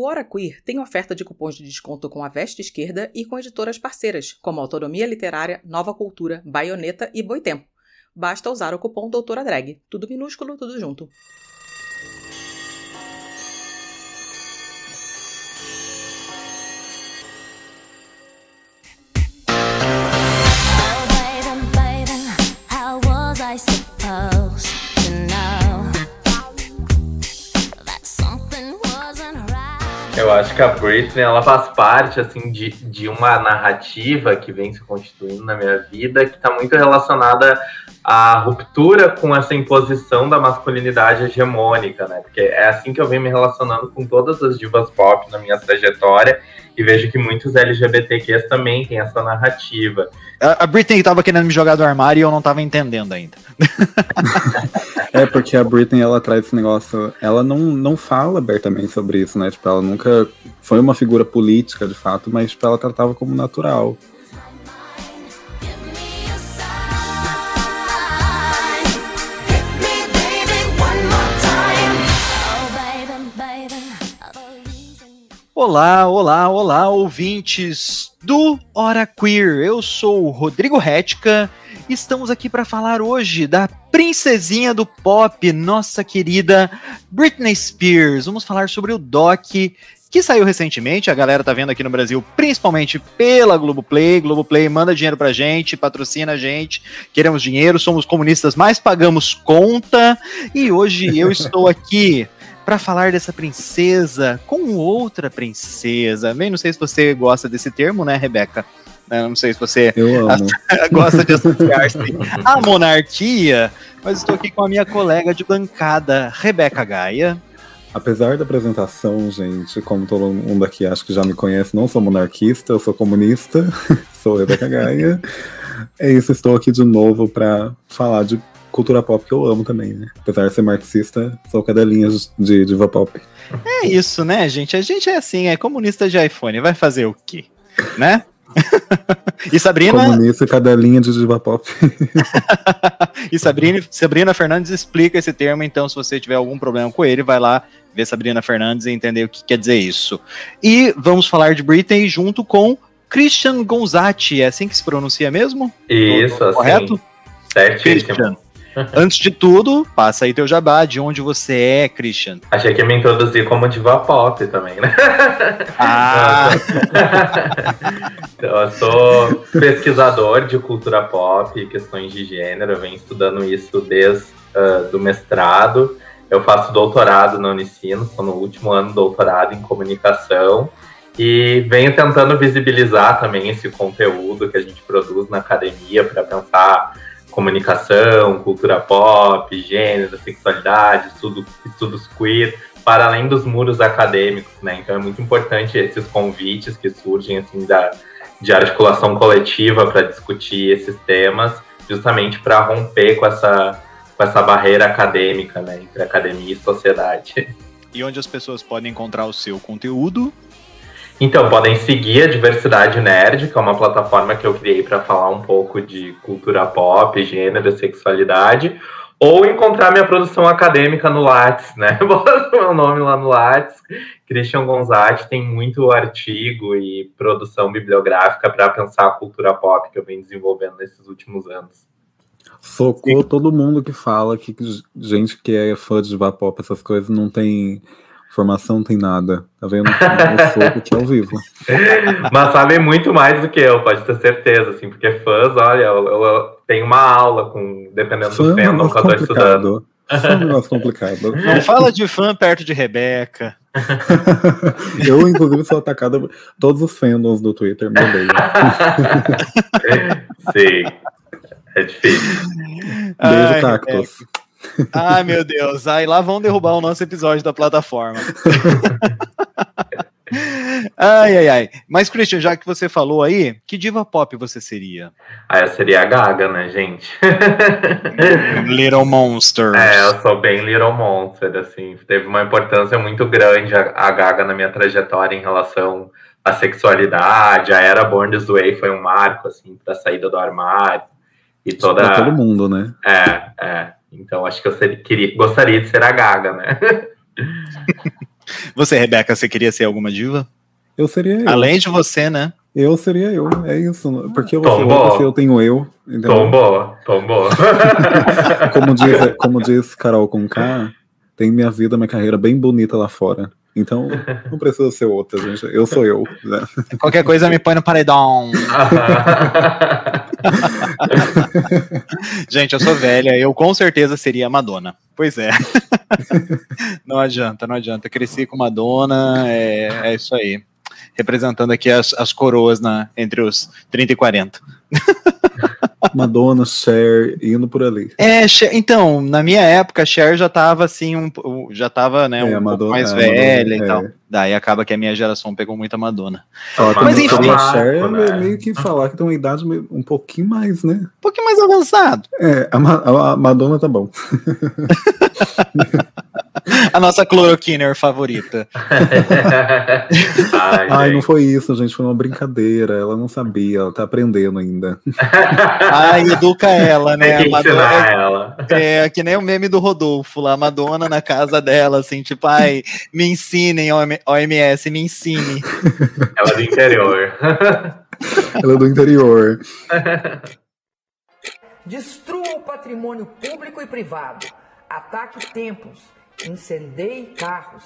O Hora Queer tem oferta de cupons de desconto com a Veste Esquerda e com editoras parceiras, como Autonomia Literária, Nova Cultura, Baioneta e Boitempo. Basta usar o cupom Doutora Drag. Tudo minúsculo, tudo junto. Eu acho que a Britney ela faz parte assim de, de uma narrativa que vem se constituindo na minha vida que está muito relacionada à ruptura com essa imposição da masculinidade hegemônica, né? Porque é assim que eu venho me relacionando com todas as divas pop na minha trajetória e vejo que muitos LGBTQs também têm essa narrativa. A, a Britney estava querendo me jogar do armário e eu não estava entendendo ainda. é porque a Britney ela traz esse negócio, ela não, não fala abertamente sobre isso, né? Tipo, ela nunca foi uma figura política de fato, mas tipo, ela tratava como natural. Olá, olá, olá, ouvintes do Hora Queer. Eu sou o Rodrigo Retka. Estamos aqui para falar hoje da princesinha do pop, nossa querida Britney Spears. Vamos falar sobre o doc que saiu recentemente, a galera tá vendo aqui no Brasil, principalmente pela Globoplay. Globoplay manda dinheiro pra gente, patrocina a gente, queremos dinheiro, somos comunistas, mas pagamos conta. E hoje eu estou aqui para falar dessa princesa com outra princesa. Bem, não sei se você gosta desse termo, né, Rebeca? Não sei se você gosta de associar-se à monarquia, mas estou aqui com a minha colega de bancada, Rebeca Gaia. Apesar da apresentação, gente, como todo mundo aqui acho que já me conhece, não sou monarquista, eu sou comunista, sou Rebeca Gaia. É isso, estou aqui de novo para falar de cultura pop que eu amo também, né? Apesar de ser marxista, sou cadelinha de diva pop. É isso, né, gente? A gente é assim, é comunista de iPhone, vai fazer o quê? Né? e Sabrina. Comunista e cadelinha de diva pop. e Sabrina, Sabrina Fernandes explica esse termo, então, se você tiver algum problema com ele, vai lá ver Sabrina Fernandes e entender o que quer dizer isso. E vamos falar de Britney junto com Christian Gonzatti, é assim que se pronuncia mesmo? Isso, assim. Correto? Certíssimo. Christian. Antes de tudo, passa aí teu jabá, de onde você é, Christian. Achei que ia me introduzir como diva pop também, né? Ah! então, eu sou pesquisador de cultura pop e questões de gênero, eu venho estudando isso desde uh, do mestrado. Eu faço doutorado na Unicino, estou no último ano de doutorado em comunicação e venho tentando visibilizar também esse conteúdo que a gente produz na academia para pensar comunicação, cultura pop, gênero, sexualidade, estudo, estudos queer, para além dos muros acadêmicos, né? Então é muito importante esses convites que surgem assim da de articulação coletiva para discutir esses temas, justamente para romper com essa com essa barreira acadêmica, né, entre academia e sociedade. E onde as pessoas podem encontrar o seu conteúdo? Então, podem seguir a Diversidade Nerd, que é uma plataforma que eu criei para falar um pouco de cultura pop, gênero, sexualidade, ou encontrar minha produção acadêmica no Lattes, né? Bota meu nome lá no Lattes. Christian Gonzatti tem muito artigo e produção bibliográfica para pensar a cultura pop que eu venho desenvolvendo nesses últimos anos. Socou todo mundo que fala que gente que é fã de Vapop, essas coisas, não tem Formação não tem nada. Tá vendo? Eu sou aqui ao vivo. Mas sabem muito mais do que eu, pode ter certeza, assim, porque fãs, olha, eu, eu, eu tenho uma aula com, dependendo fã do é fandom que eu tô estudando. Fã é um negócio complicado. Não fala de fã perto de Rebeca. eu, inclusive, sou atacado por todos os fandoms do Twitter, meu Deus. Sim. É difícil. Beijo, Ai, Cactus. Ai, meu Deus. Aí lá vão derrubar o nosso episódio da plataforma. ai, ai, ai. Mas, Christian, já que você falou aí, que diva pop você seria? Ah, eu seria a Gaga, né, gente? Little Monster. É, eu sou bem Little Monster, assim. Teve uma importância muito grande a, a Gaga na minha trajetória em relação à sexualidade. A era Born This Way foi um marco, assim, pra saída do armário. E toda... Pra todo mundo, né? É, é. Então acho que eu seria, queria, gostaria de ser a Gaga, né? Você, Rebeca, você queria ser alguma diva? Eu seria eu. Além de você, né? Eu seria eu, é isso. Porque eu outra se eu tenho eu. Entendeu? Tombou, tombou. como, diz, como diz Carol com K, tem minha vida, minha carreira bem bonita lá fora. Então, não precisa ser outra, gente. Eu sou eu. Né? Qualquer coisa me põe no paredão. gente, eu sou velha, eu com certeza seria Madonna. Pois é. não adianta, não adianta. Cresci com Madonna, é, é isso aí. Representando aqui as, as coroas na, entre os 30 e 40. Madonna, Cher, indo por ali. É, Cher, então, na minha época, Cher já tava assim, um, já tava, né, é, um Madonna, pouco mais é, velha Madonna, e tal. É. Daí acaba que a minha geração pegou muita Madonna. Mas enfim. A Cher é meio que falar que tem uma idade um pouquinho mais, né? Um pouquinho mais avançado. É, a, a Madonna tá bom. a nossa cloroquiner favorita. Ai, Ai não foi isso, gente. Foi uma brincadeira. Ela não sabia, ela tá aprendendo ainda. Ai, educa ela, né? Tem que Madonna, ela. É, que nem o meme do Rodolfo, lá, a Madonna na casa dela, assim, tipo, ai, me ensinem, OMS, me ensine. Ela é do interior. ela é do interior. Destrua o patrimônio público e privado. Ataque templos Incendeie carros.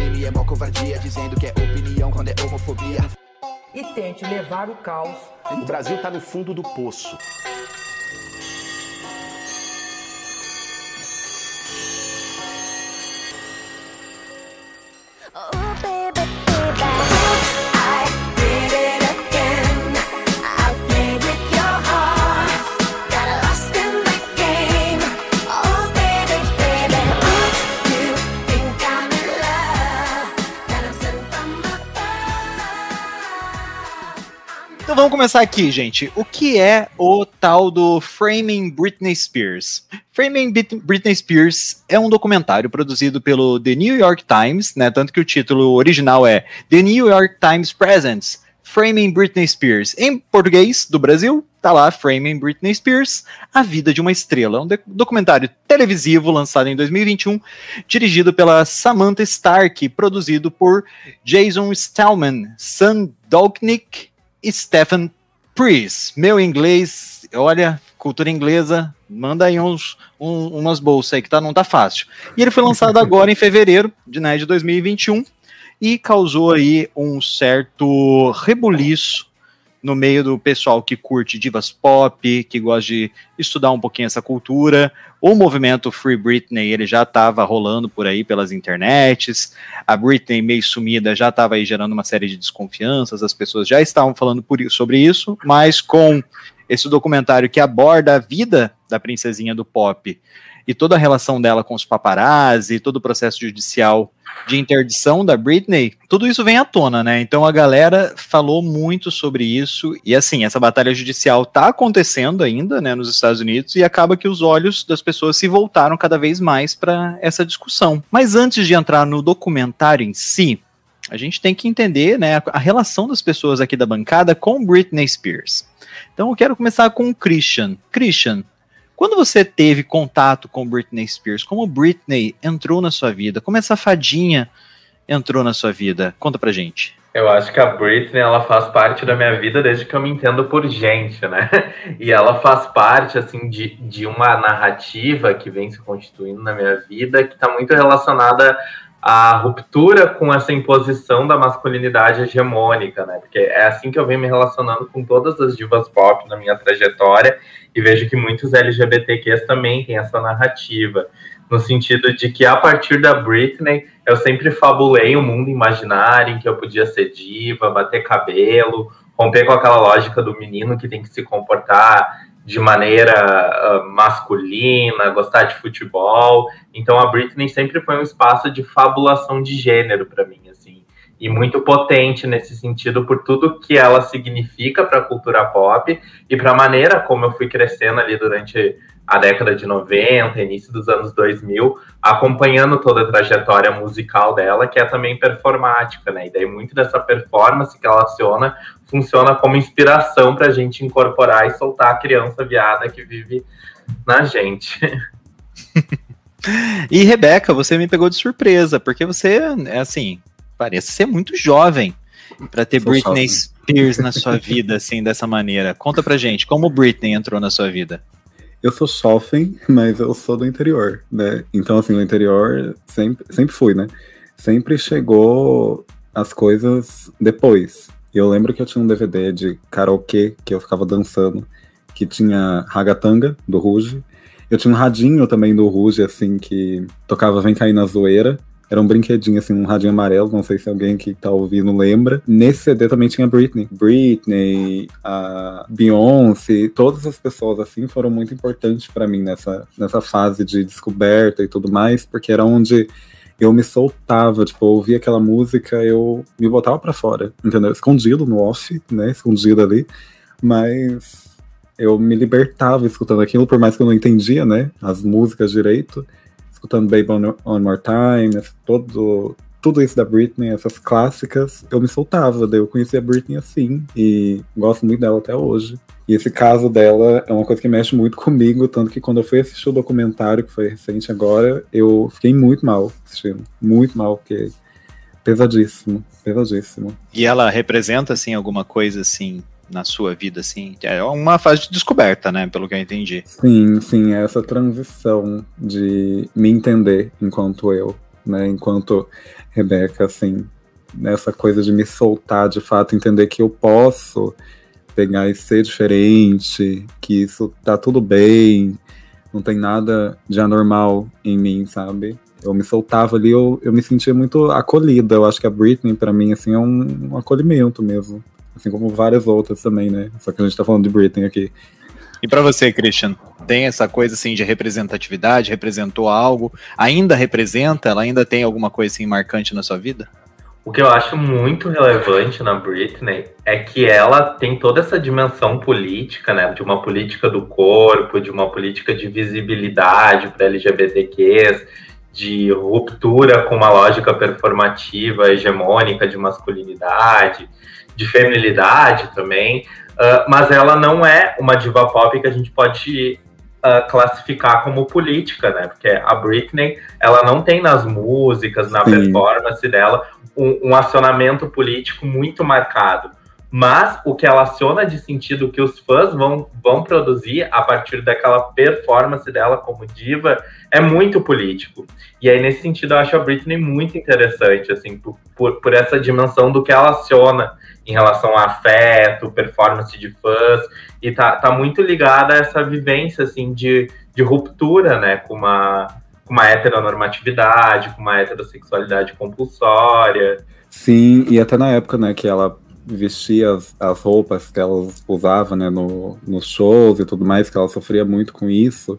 Ele é mó covardia, dizendo que é opinião quando é homofobia. E tente levar o caos. O Brasil tá no fundo do poço. Oh, baby. Então vamos começar aqui, gente. O que é o tal do Framing Britney Spears? Framing Britney Spears é um documentário produzido pelo The New York Times, né? Tanto que o título original é The New York Times Presents Framing Britney Spears. Em português, do Brasil, tá lá Framing Britney Spears, A Vida de uma Estrela. Um documentário televisivo lançado em 2021, dirigido pela Samantha Stark, produzido por Jason Stallman, Sam Dolknick Stephen Priest. Meu inglês, olha, cultura inglesa, manda aí uns, um, umas bolsas aí que tá, não tá fácil. E ele foi lançado agora em fevereiro de, né, de 2021 e causou aí um certo rebuliço no meio do pessoal que curte divas pop, que gosta de estudar um pouquinho essa cultura. O movimento Free Britney, ele já estava rolando por aí pelas internets. A Britney meio sumida já estava aí gerando uma série de desconfianças, as pessoas já estavam falando sobre isso, mas com esse documentário que aborda a vida da princesinha do pop e toda a relação dela com os paparazzi, todo o processo judicial de interdição da Britney, tudo isso vem à tona, né? Então a galera falou muito sobre isso e assim, essa batalha judicial tá acontecendo ainda, né, nos Estados Unidos e acaba que os olhos das pessoas se voltaram cada vez mais para essa discussão. Mas antes de entrar no documentário em si, a gente tem que entender, né, a relação das pessoas aqui da bancada com Britney Spears. Então eu quero começar com o Christian. Christian, quando você teve contato com Britney Spears, como Britney entrou na sua vida, como essa fadinha entrou na sua vida? Conta pra gente. Eu acho que a Britney ela faz parte da minha vida desde que eu me entendo por gente, né? E ela faz parte assim de, de uma narrativa que vem se constituindo na minha vida que está muito relacionada à ruptura com essa imposição da masculinidade hegemônica, né? Porque é assim que eu venho me relacionando com todas as divas pop na minha trajetória e vejo que muitos LGBTQs também têm essa narrativa, no sentido de que a partir da Britney eu sempre fabulei um mundo imaginário em que eu podia ser diva, bater cabelo, romper com aquela lógica do menino que tem que se comportar de maneira uh, masculina, gostar de futebol. Então a Britney sempre foi um espaço de fabulação de gênero para mim, e muito potente nesse sentido por tudo que ela significa para a cultura pop e para a maneira como eu fui crescendo ali durante a década de 90, início dos anos 2000, acompanhando toda a trajetória musical dela, que é também performática, né? E daí muito dessa performance que ela aciona funciona como inspiração para a gente incorporar e soltar a criança viada que vive na gente. E Rebeca, você me pegou de surpresa, porque você, é assim, parece ser muito jovem para ter Sou Britney. Spears na sua vida, assim, dessa maneira. Conta pra gente, como Britney entrou na sua vida? Eu sou jovem, mas eu sou do interior, né? Então, assim, o interior sempre, sempre fui, né? Sempre chegou as coisas depois. Eu lembro que eu tinha um DVD de karaokê que eu ficava dançando, que tinha Ragatanga, do Ruge. Eu tinha um radinho também do Ruge, assim, que tocava Vem Cair na Zoeira. Era um brinquedinho, assim, um radinho amarelo, não sei se alguém que tá ouvindo lembra. Nesse CD também tinha Britney. Britney, a Beyoncé, todas as pessoas, assim, foram muito importantes pra mim nessa, nessa fase de descoberta e tudo mais, porque era onde eu me soltava, tipo, eu ouvia aquela música, eu me botava pra fora, entendeu? Escondido no off, né? Escondido ali. Mas eu me libertava escutando aquilo, por mais que eu não entendia, né? As músicas direito. Escutando Baby One, One More Time, todo, tudo isso da Britney, essas clássicas, eu me soltava. Daí eu conheci a Britney assim, e gosto muito dela até hoje. E esse caso dela é uma coisa que mexe muito comigo, tanto que quando eu fui assistir o documentário, que foi recente agora, eu fiquei muito mal assistindo. Muito mal, porque pesadíssimo, pesadíssimo. E ela representa, assim, alguma coisa, assim, na sua vida, assim? É uma fase de descoberta, né, pelo que eu entendi. Sim, sim, é essa transição de me entender enquanto eu, né, enquanto Rebeca, assim, nessa coisa de me soltar, de fato, entender que eu posso pegar e ser diferente, que isso tá tudo bem, não tem nada de anormal em mim, sabe? Eu me soltava ali, eu, eu me sentia muito acolhida. Eu acho que a Britney, pra mim, assim, é um, um acolhimento mesmo. Assim como várias outras também, né? Só que a gente tá falando de Britney aqui. E pra você, Christian, tem essa coisa, assim, de representatividade? Representou algo? Ainda representa? Ela ainda tem alguma coisa, assim, marcante na sua vida? O que eu acho muito relevante na Britney é que ela tem toda essa dimensão política, né? De uma política do corpo, de uma política de visibilidade para LGBTQs, de ruptura com uma lógica performativa, hegemônica de masculinidade, de feminilidade também. Uh, mas ela não é uma diva pop que a gente pode uh, classificar como política, né? Porque a Britney, ela não tem nas músicas, na Sim. performance dela, um, um acionamento político muito marcado. Mas o que ela aciona de sentido que os fãs vão, vão produzir a partir daquela performance dela como diva é muito político. E aí, nesse sentido, eu acho a Britney muito interessante, assim, por, por, por essa dimensão do que ela aciona em relação a afeto, performance de fãs, e tá, tá muito ligada a essa vivência, assim, de, de ruptura, né, com uma, com uma heteronormatividade, com uma heterossexualidade compulsória. Sim, e até na época, né, que ela vestia as, as roupas que ela usava, né, no, nos shows e tudo mais, que ela sofria muito com isso,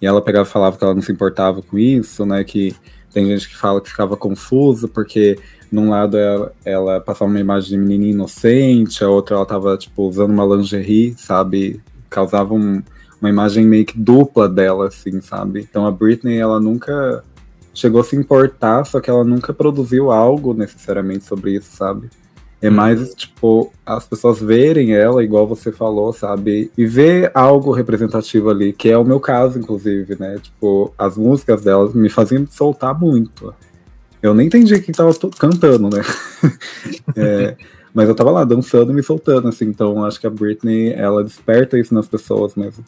e ela pegava falava que ela não se importava com isso, né, que tem gente que fala que ficava confusa, porque num lado ela, ela passava uma imagem de menina inocente, a outra ela tava, tipo, usando uma lingerie, sabe, causava um, uma imagem meio que dupla dela, assim, sabe, então a Britney, ela nunca chegou a se importar, só que ela nunca produziu algo necessariamente sobre isso, sabe? É mais, tipo, as pessoas verem ela, igual você falou, sabe? E ver algo representativo ali, que é o meu caso, inclusive, né? Tipo, as músicas dela me faziam soltar muito. Eu nem entendi quem tava cantando, né? É, mas eu tava lá dançando e me soltando, assim. Então acho que a Britney, ela desperta isso nas pessoas mesmo.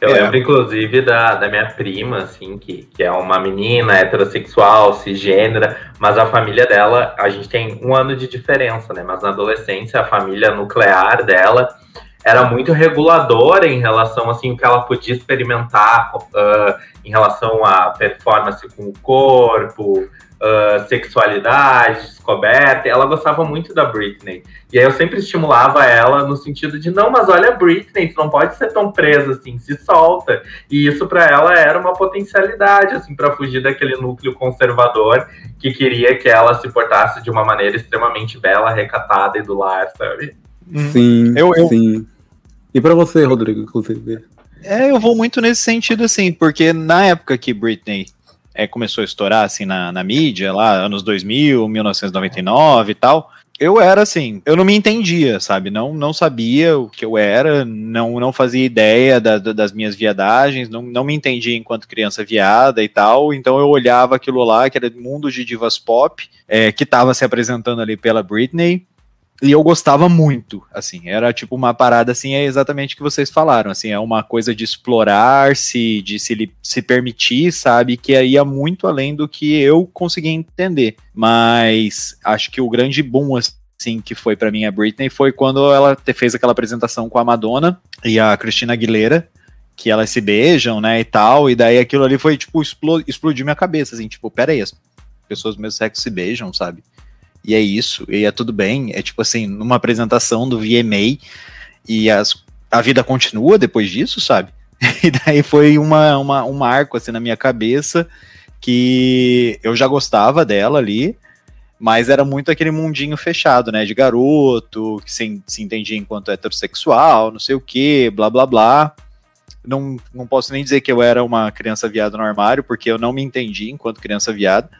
Eu É. lembro, inclusive, da, da minha prima, assim, que, que é uma menina heterossexual, cisgênera, mas a família dela, a gente tem um ano de diferença, né? Mas na adolescência, a família nuclear dela era muito reguladora em relação, assim, o que ela podia experimentar ah, em relação à performance com o corpo, ah, sexualidade, descoberta. Ela gostava muito da Britney. E aí eu sempre estimulava ela no sentido de, não, mas olha Britney, tu não pode ser tão presa assim, se solta. E isso para ela era uma potencialidade, assim, para fugir daquele núcleo conservador que queria que ela se portasse de uma maneira extremamente bela, recatada e do lar, sabe? Sim, Eu- eu- sim. E pra você, Rodrigo, inclusive? É, eu vou muito nesse sentido, assim, porque na época que Britney é, começou a estourar, assim, na, na mídia, lá, anos 2000, 1999 e tal, eu era assim, eu não me entendia, sabe? Não, não sabia o que eu era, não, não fazia ideia da, da, das minhas viadagens, não, não me entendia enquanto criança viada e tal. Então eu olhava aquilo lá, que era mundo de divas pop, é, que estava se apresentando ali pela Britney. E eu gostava muito, assim, era tipo uma parada assim, é exatamente o que vocês falaram, assim, é uma coisa de explorar-se, de se, se permitir, sabe, que ia muito além do que eu conseguia entender. Mas acho que o grande boom, assim, que foi para mim a Britney foi quando ela fez aquela apresentação com a Madonna e a Cristina Aguilera, que elas se beijam, né, e tal, e daí aquilo ali foi, tipo, explo- explodiu minha cabeça, assim, tipo, pera aí, as pessoas do mesmo sexo se beijam, sabe? E é isso, e é tudo bem. É tipo assim, numa apresentação do VMA, e as, a vida continua depois disso, sabe? E daí foi uma, uma, um marco assim na minha cabeça que eu já gostava dela ali, mas era muito aquele mundinho fechado, né? De garoto, que se, se entendia enquanto heterossexual, não sei o que, blá blá blá. Não, não posso nem dizer que eu era uma criança viada no armário, porque eu não me entendi enquanto criança viada.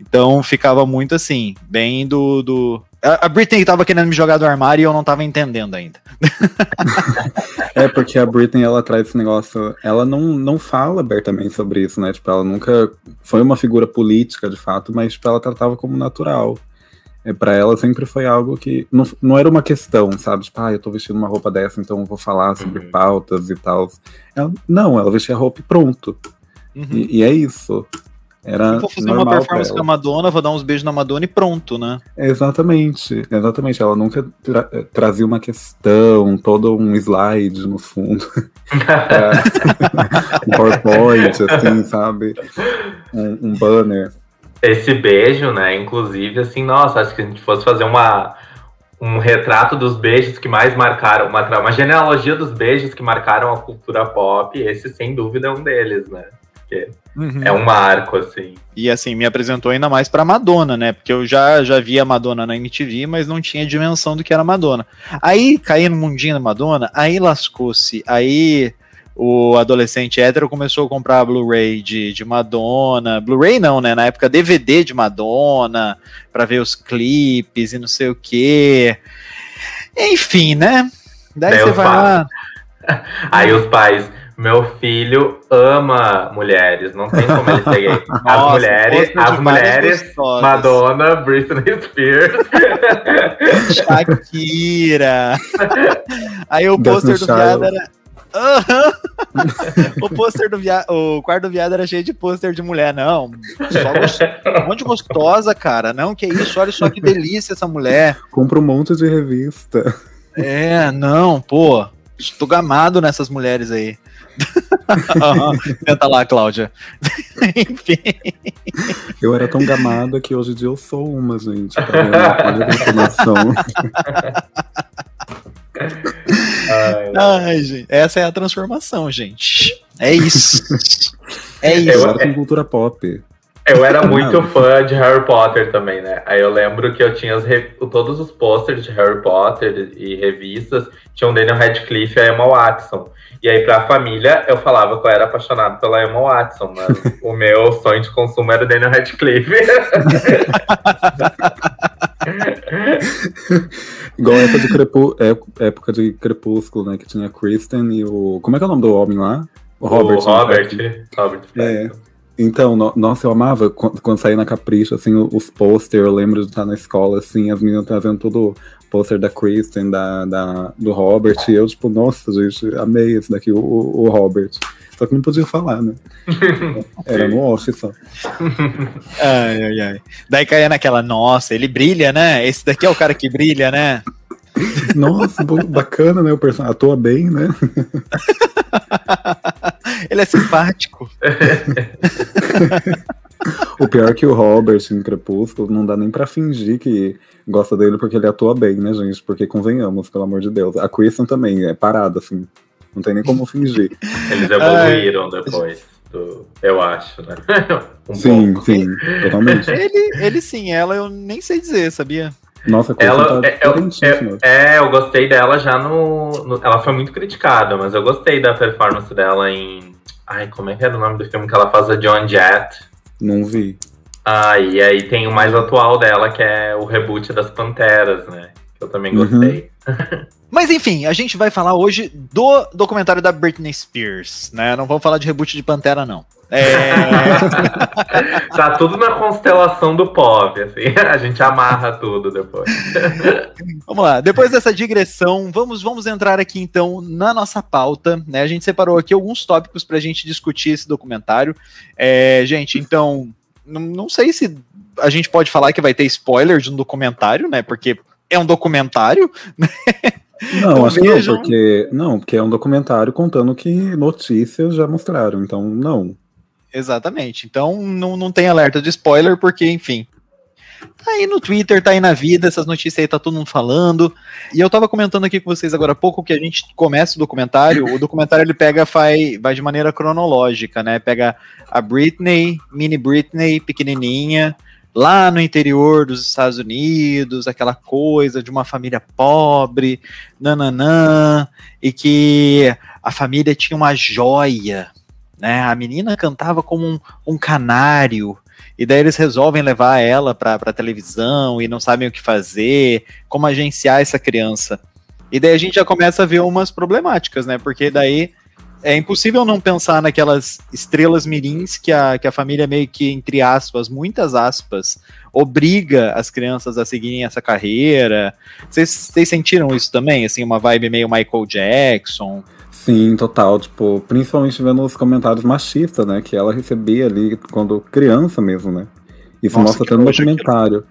Então ficava muito assim, bem do. do... A a Britney tava querendo me jogar do armário e eu não tava entendendo ainda. É porque a Britney ela traz esse negócio, ela não, não fala abertamente sobre isso, né? Tipo, ela nunca foi uma figura política de fato, mas tipo, ela tratava como natural. É, para ela sempre foi algo que não, não era uma questão, sabe? Tipo, ah, eu tô vestindo uma roupa dessa, então eu vou falar sobre Uhum. pautas e tal. Ela- não, ela vestia a roupa e pronto. E, e é isso. Era vou fazer uma performance com a Madonna, vou dar uns beijos na Madonna e pronto, né? Exatamente, exatamente. Ela nunca tra- trazia uma questão, todo um slide no fundo. Um PowerPoint, assim, sabe? Um, um banner. Esse beijo, né? Inclusive, assim, nossa, acho que se a gente fosse fazer uma, um retrato dos beijos que mais marcaram, uma, uma genealogia dos beijos que marcaram a cultura pop, esse sem dúvida é um deles, né? É um marco, assim. E assim, me apresentou ainda mais pra Madonna, né? Porque eu já, já via Madonna na MTV, mas não tinha dimensão do que era Madonna. Aí caí no mundinho da Madonna, aí lascou-se. Aí o adolescente hétero começou a comprar Blu-ray de, de Madonna. Blu-ray não, né? Na época DVD de Madonna, pra ver os clipes e não sei o quê. Enfim, né? Daí Daí você vai lá. Aí os pais, meu filho ama mulheres, não tem como ele ser gay. As Nossa, mulheres, as mulheres, gostosas. Madonna, Britney Spears. Shakira. Aí o pôster do viado era. O pôster do viado. O quarto do viado era cheio de pôster de mulher, não. Só gost... um monte de gostosa, cara. Não, que isso, olha só que delícia essa mulher. Compra um monte de revista. É, não, pô. Estou gamado nessas mulheres aí. Senta lá, Cláudia. Enfim. Eu era tão gamada que hoje em dia eu sou uma, gente. Olha a informação. Ai, Ai, gente. Essa é a transformação, gente. É isso. É Eu- isso. Agora tem cultura pop. Eu era muito fã de Harry Potter também, né? Aí eu lembro que eu tinha re- todos os posters de Harry Potter e revistas, tinha o Daniel Radcliffe e a Emma Watson. E aí, pra família, eu falava que eu era apaixonado pela Emma Watson, mas o meu sonho de consumo era o Daniel Radcliffe. Igual a época de, Crepu... é- época de Crepúsculo, né? Que tinha a Kristen e o. Como é que é o nome do homem lá? O Robert. o Robert. né? Robert É. Então, no- nossa, eu amava quando, quando saía na Capricho, assim, os pôster, eu lembro de estar na escola, assim, as meninas trazendo todo o pôster da Kristen, da, da, do Robert, e eu, tipo, nossa, gente, amei esse daqui, o, o o Robert. Só que não podia falar, né? Era no off só. Ai, ai, ai. Daí caía naquela, nossa, ele brilha, né? Esse daqui é o cara que brilha, né? Nossa, bacana, né? O personagem atua bem, né? Ele é simpático. O pior é que o Robert em Crepúsculo não dá nem pra fingir que gosta dele porque ele atua bem, né, gente? Porque convenhamos, pelo amor de Deus. A Kristen também é parada, assim. Não tem nem como fingir. Eles evoluíram depois, do- eu acho, né? Um sim, pouco. sim, totalmente. Ele, ele sim, ela eu nem sei dizer, sabia? Nossa, Ela, tá é, eu, potentíssima. é, é, eu gostei dela já no, no- Ela foi muito criticada, mas eu gostei da performance dela em. Ai, como é que era o nome do filme que ela faz a John Jett? Não vi. Ah, e aí tem o mais atual dela, que é o reboot das Panteras, né? Que eu também gostei. Mas enfim, a gente vai falar hoje do documentário da Britney Spears, né? Não vamos falar de reboot de Pantera, não. É... tá tudo na constelação do pop, assim. A gente amarra tudo depois. vamos lá, depois dessa digressão, vamos, vamos entrar aqui então na nossa pauta, né? A gente separou aqui alguns tópicos pra gente discutir esse documentário. É, gente, então, não, não sei se a gente pode falar que vai ter spoiler de um documentário, né? Porque é um documentário, né? Não, Então acho que não, porque. Não, porque é um documentário contando que notícias já mostraram, então não. Exatamente. Então não, não tem alerta de spoiler, porque, enfim. Tá aí no Twitter, tá aí na vida, essas notícias aí tá todo mundo falando. E eu tava comentando aqui com vocês agora há pouco que a gente começa o documentário. O documentário ele pega, vai, vai de maneira cronológica, né? Pega a Britney, mini Britney, pequenininha, lá no interior dos Estados Unidos, aquela coisa de uma família pobre, nananã, e que a família tinha uma joia, né? A menina cantava como um, um canário. E daí eles resolvem levar ela pra, pra televisão e não sabem o que fazer, como agenciar essa criança. E daí a gente já começa a ver umas problemáticas, né? Porque daí é impossível não pensar naquelas estrelas mirins que a, que a família meio que, entre aspas, muitas aspas, obriga as crianças a seguirem essa carreira. Vocês sentiram isso também? Assim, uma vibe meio Michael Jackson? Sim, total. Tipo, principalmente vendo os comentários machistas, né? Que ela recebia ali quando criança mesmo, né? Isso Nossa, mostra até no documentário.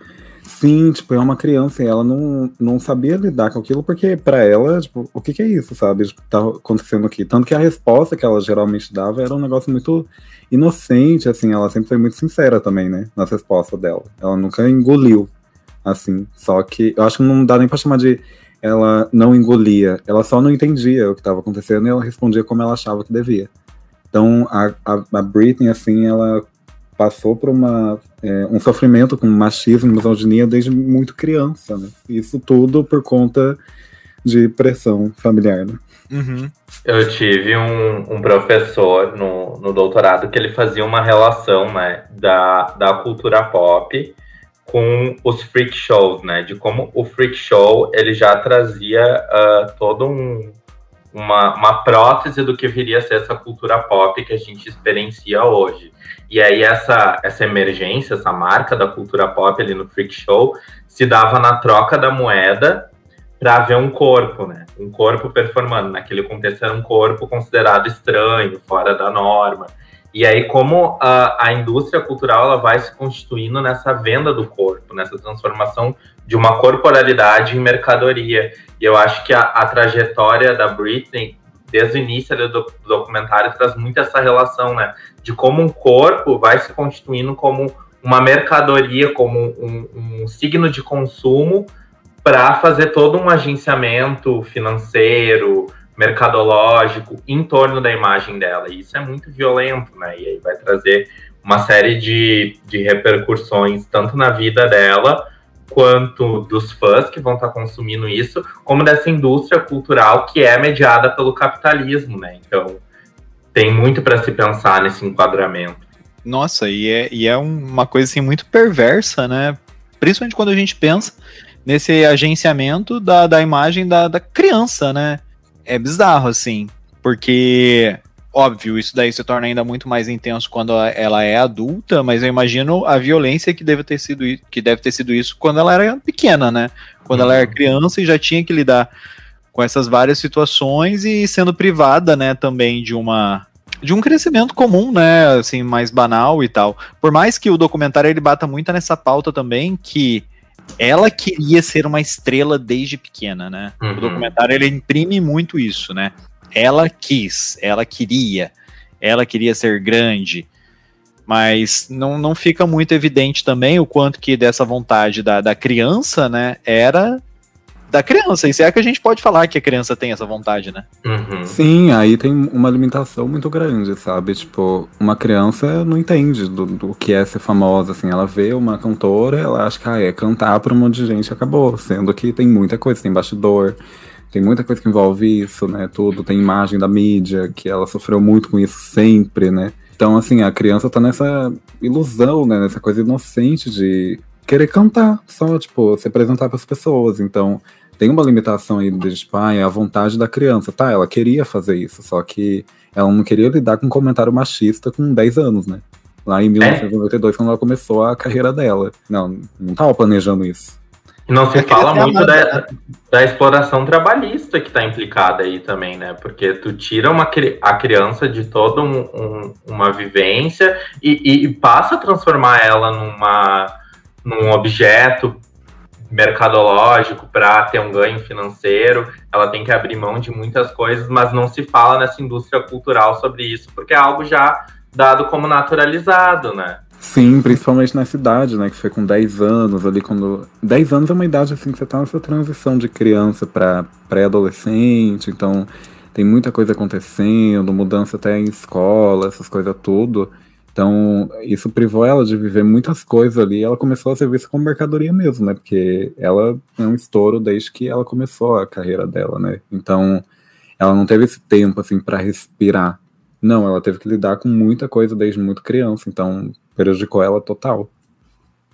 Sim, tipo, é uma criança e ela não, não sabia lidar com aquilo, porque pra ela, tipo, o que que é isso, sabe? Tipo, tá acontecendo aqui. Tanto que a resposta que ela geralmente dava era um negócio muito inocente, assim, ela sempre foi muito sincera também, né? Nas respostas dela. Ela nunca engoliu, assim. Só que eu acho que não dá nem pra chamar de ela não engolia, ela só não entendia o que estava acontecendo e ela respondia como ela achava que devia. Então a, a, a Britney, assim, ela passou por uma, é, um sofrimento com machismo e misoginia desde muito criança, né? Isso tudo por conta de pressão familiar, né? Uhum. Eu tive um, um professor no, no doutorado que ele fazia uma relação né, da, da cultura pop com os freak shows, né? De como o freak show ele já trazia uh, todo um, uma, uma prótese do que viria a ser essa cultura pop que a gente experiencia hoje. E aí essa, essa emergência, essa marca da cultura pop ali no freak show se dava na troca da moeda para ver um corpo, né? Um corpo performando. Naquele contexto era um corpo considerado estranho, fora da norma. E aí, como a, a indústria cultural ela vai se constituindo nessa venda do corpo, nessa transformação de uma corporalidade em mercadoria. E eu acho que a, a trajetória da Britney, desde o início do, do, documentário, traz muito essa relação, né? De como um corpo vai se constituindo como uma mercadoria, como um, um signo de consumo para fazer todo um agenciamento financeiro, mercadológico em torno da imagem dela. E isso é muito violento, né? E aí vai trazer uma série de, de repercussões, tanto na vida dela, quanto dos fãs que vão estar consumindo isso, como dessa indústria cultural que é mediada pelo capitalismo, né? Então, tem muito para se pensar nesse enquadramento. Nossa, e é, e é uma coisa assim muito perversa, né? Principalmente quando a gente pensa nesse agenciamento da, da imagem da, da criança, né? É bizarro, assim, porque, óbvio, isso daí se torna ainda muito mais intenso quando ela é adulta, mas eu imagino a violência que deve ter sido, que deve ter sido isso quando ela era pequena, né? Quando ela era criança e já tinha que lidar com essas várias situações e sendo privada, né, também de uma de um crescimento comum, né, assim, mais banal e tal. Por mais que o documentário ele bata muito nessa pauta também que ela queria ser uma estrela desde pequena, né? Uhum. O documentário ele imprime muito isso, né? Ela quis, ela queria, ela queria ser grande, mas não, não fica muito evidente também o quanto que dessa vontade da, da criança, né, era da criança. E se é que a gente pode falar que a criança tem essa vontade, né? Uhum. Sim, aí tem uma limitação muito grande, sabe? Tipo, uma criança não entende do, do que é ser famosa, assim. Ela vê uma cantora, ela acha que ah, é cantar pra um monte de gente e acabou. Sendo que tem muita coisa, tem bastidor, tem muita coisa que envolve isso, né? Tudo, tem imagem da mídia, que ela sofreu muito com isso sempre, né? Então, assim, a criança tá nessa ilusão, né? Nessa coisa inocente de querer cantar, só, tipo, se apresentar para as pessoas. Então, tem uma limitação aí de, tipo, ah, é a vontade da criança. Tá, ela queria fazer isso, só que ela não queria lidar com um comentário machista com 10 anos, né? Lá em 1992, quando ela começou a carreira dela. Não, não tava planejando isso. Não se É fala muito da, da exploração trabalhista que está implicada aí também, né? Porque tu tira uma, a criança de toda um- um- uma vivência e, e- e passa a transformar ela numa, num objeto mercadológico para ter um ganho financeiro. Ela tem que abrir mão de muitas coisas, mas não se fala nessa indústria cultural sobre isso, porque é algo já dado como naturalizado, né? Sim, principalmente nessa idade, né? Que foi com 10 anos ali, quando. 10 anos é uma idade assim que você tá nessa transição de criança pra pré-adolescente, então tem muita coisa acontecendo, mudança até em escola, essas coisas tudo. Então, isso privou ela de viver muitas coisas ali. Ela começou a ser vista como mercadoria mesmo, né? Porque ela é um estouro desde que ela começou a carreira dela, né? Então, ela não teve esse tempo, assim, para respirar. Não, ela teve que lidar com muita coisa desde muito criança. Então, prejudicou ela total.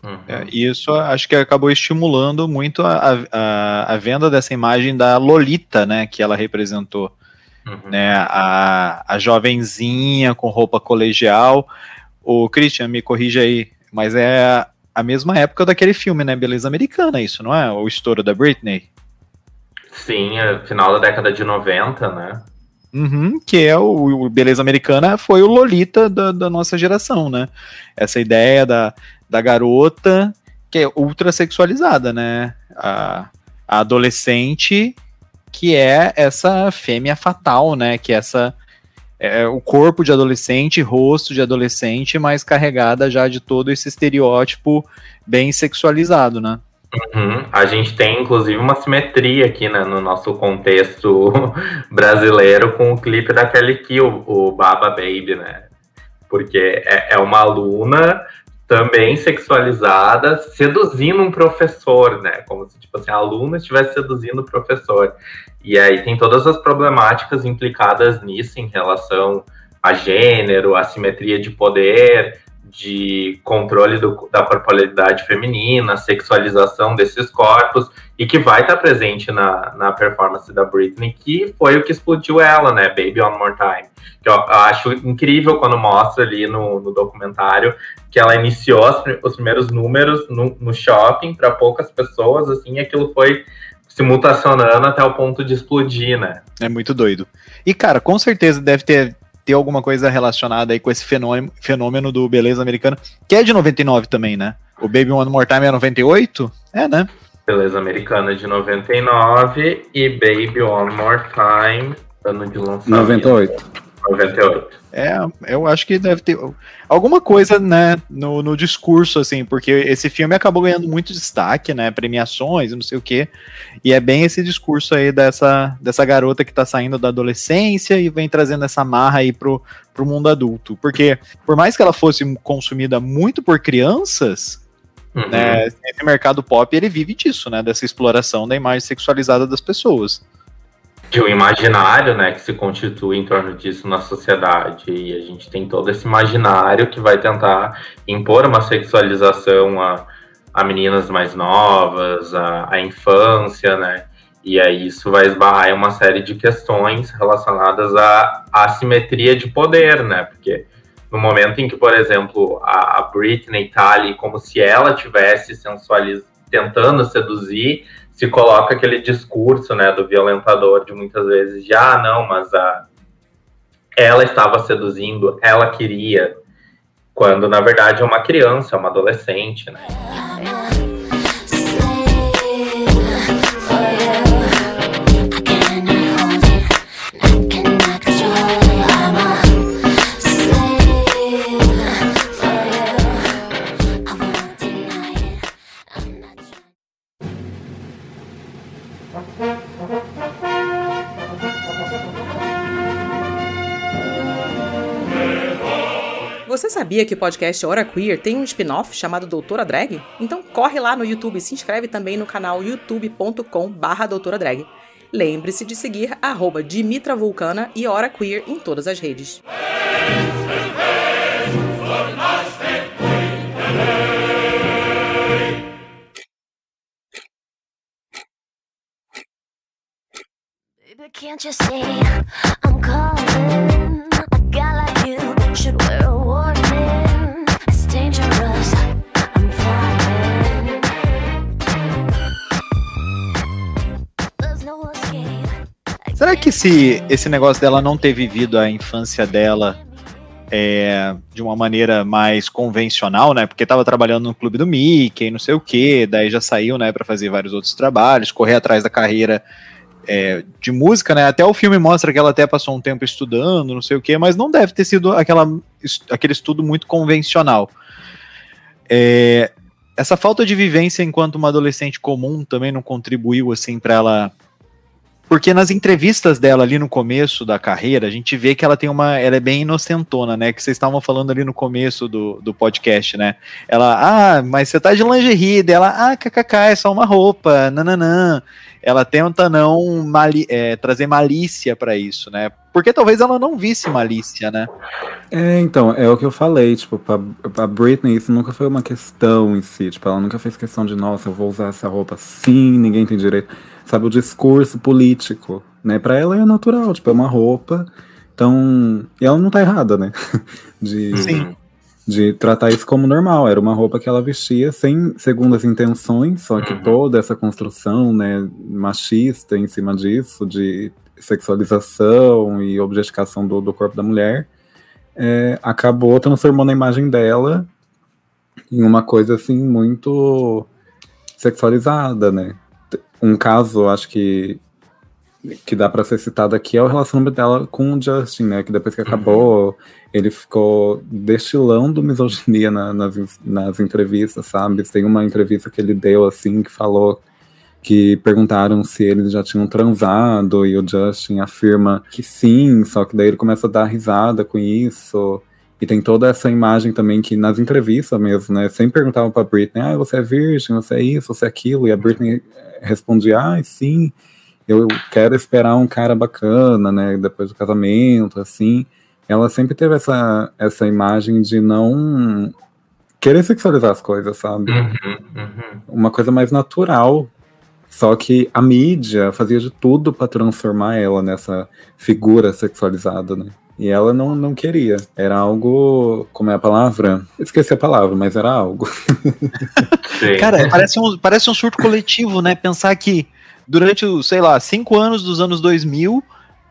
Uhum. É, e isso acho que acabou estimulando muito a, a, a venda dessa imagem da Lolita, né, que ela representou, Uhum. né, a, a jovenzinha com roupa colegial. O Christian, me corrija aí, mas é a, a mesma época daquele filme, né, Beleza Americana, isso, não é? O estouro da Britney. Sim, é final da década de 90, né? Uhum, que é o, o Beleza Americana foi o Lolita da, da nossa geração, né? Essa ideia da, da garota que é ultra sexualizada, né? A, a adolescente que é essa fêmea fatal, né? Que é essa é o corpo de adolescente, rosto de adolescente, mas carregada já de todo esse estereótipo bem sexualizado, né? Uhum. A gente tem, inclusive, uma simetria aqui né, no nosso contexto brasileiro com o clipe da Kelly Kill, o Baba Baby, né? Porque é, é uma aluna também sexualizada, seduzindo um professor, né? Como se, tipo assim, a aluna estivesse seduzindo o professor. E aí tem todas as problemáticas implicadas nisso em relação a gênero, assimetria de poder, de controle do- da corporalidade feminina, sexualização desses corpos, e que vai estar presente na, na performance da Britney, que foi o que explodiu ela, né? Baby One More Time. Que eu, eu acho incrível quando mostra ali no, no documentário que ela iniciou as os primeiros números no, no shopping para poucas pessoas, assim, e aquilo foi se mutacionando até o ponto de explodir, né? É muito doido. E, cara, com certeza deve ter, ter alguma coisa relacionada aí com esse fenômeno, fenômeno do Beleza Americana, que é de 99 também, né? O Baby One More Time é 98? É, né? Beleza Americana de 99 e Baby One More Time, ano de lançamento. 98. 98. É, eu acho que deve ter alguma coisa, né, no, no discurso, assim, porque esse filme acabou ganhando muito destaque, né, premiações não sei o quê, e é bem esse discurso aí dessa, dessa garota que tá saindo da adolescência e vem trazendo essa marra aí pro, pro mundo adulto, porque por mais que ela fosse consumida muito por crianças, Uhum. né, esse mercado pop, ele vive disso, né, dessa exploração da imagem sexualizada das pessoas. De um imaginário, né, que se constitui em torno disso na sociedade. E a gente tem todo esse imaginário que vai tentar impor uma sexualização a, a meninas mais novas, a, a infância, né? E aí isso vai esbarrar em uma série de questões relacionadas à assimetria de poder, né? Porque no momento em que, por exemplo, a, a Britney tá ali como se ela tivesse sensualiz... tentando seduzir, se coloca aquele discurso, né, do violentador de muitas vezes de, ah, não, mas a... ela estava seduzindo, ela queria, quando na verdade é uma criança, é uma adolescente, né? Você sabia que o podcast Hora Queer tem um spin-off chamado Doutora Drag? Então corre lá no YouTube e se inscreve também no canal youtube.com barra doutora drag. Lembre-se de seguir arroba Dimitra Vulcana e Hora Queer em todas as redes. Can't you see I'm calling? I got like Será que se esse negócio dela não ter vivido a infância dela é, de uma maneira mais convencional, né? Porque tava trabalhando no clube do Mickey, não sei o que, daí já saiu, né, para fazer vários outros trabalhos, correr atrás da carreira é, de música, né? Até o filme mostra que ela até passou um tempo estudando, não sei o que, mas não deve ter sido aquela, aquele estudo muito convencional. É, essa falta de vivência enquanto uma adolescente comum também não contribuiu assim para ela porque nas entrevistas dela ali no começo da carreira, a gente vê que ela tem uma. Ela é bem inocentona, né? Que vocês estavam falando ali no começo do, do podcast, né? Ela, ah, mas você tá de lingerie dela, ah, kkk, é só uma roupa, nananã. Ela tenta não mali é, trazer malícia para isso, né? Porque talvez ela não visse malícia, né? É, então, é o que eu falei, tipo, pra, pra Britney isso nunca foi uma questão em si, tipo, ela nunca fez questão de, nossa, eu vou usar essa roupa sim, ninguém tem direito. Sabe, o discurso político, né? Pra ela é natural, tipo, é uma roupa, então, e ela não tá errada, né? De, Sim. de tratar isso como normal, era uma roupa que ela vestia sem segundas intenções, só que Uhum. toda essa construção, né, machista em cima disso, de sexualização e objetificação do, do corpo da mulher, é, acabou transformando a imagem dela em uma coisa assim muito sexualizada, né? Um caso, acho que que dá pra ser citado aqui é o relacionamento dela com o Justin, né? Que depois que acabou, ele ficou destilando misoginia na- nas, nas entrevistas, sabe? Tem uma entrevista que ele deu assim que falou que perguntaram se eles já tinham transado e o Justin afirma que sim, só que daí ele começa a dar risada com isso. E tem toda essa imagem também que nas entrevistas mesmo, né? Sempre perguntavam pra Britney, ah, você é virgem, você é isso, você é aquilo, e a Britney respondia, ah, sim, eu quero esperar um cara bacana, né? Depois do casamento, assim. Ela sempre teve essa, essa imagem de não querer sexualizar as coisas, sabe? Uhum, uhum. uma coisa mais natural. Só que a mídia fazia de tudo pra transformar ela nessa figura sexualizada, né? E ela não, não queria. Era algo. Como é a palavra? Esqueci a palavra, mas era algo. Sim. Cara, parece um, parece um surto coletivo, né? Pensar que durante, sei lá, cinco anos dos anos 2000,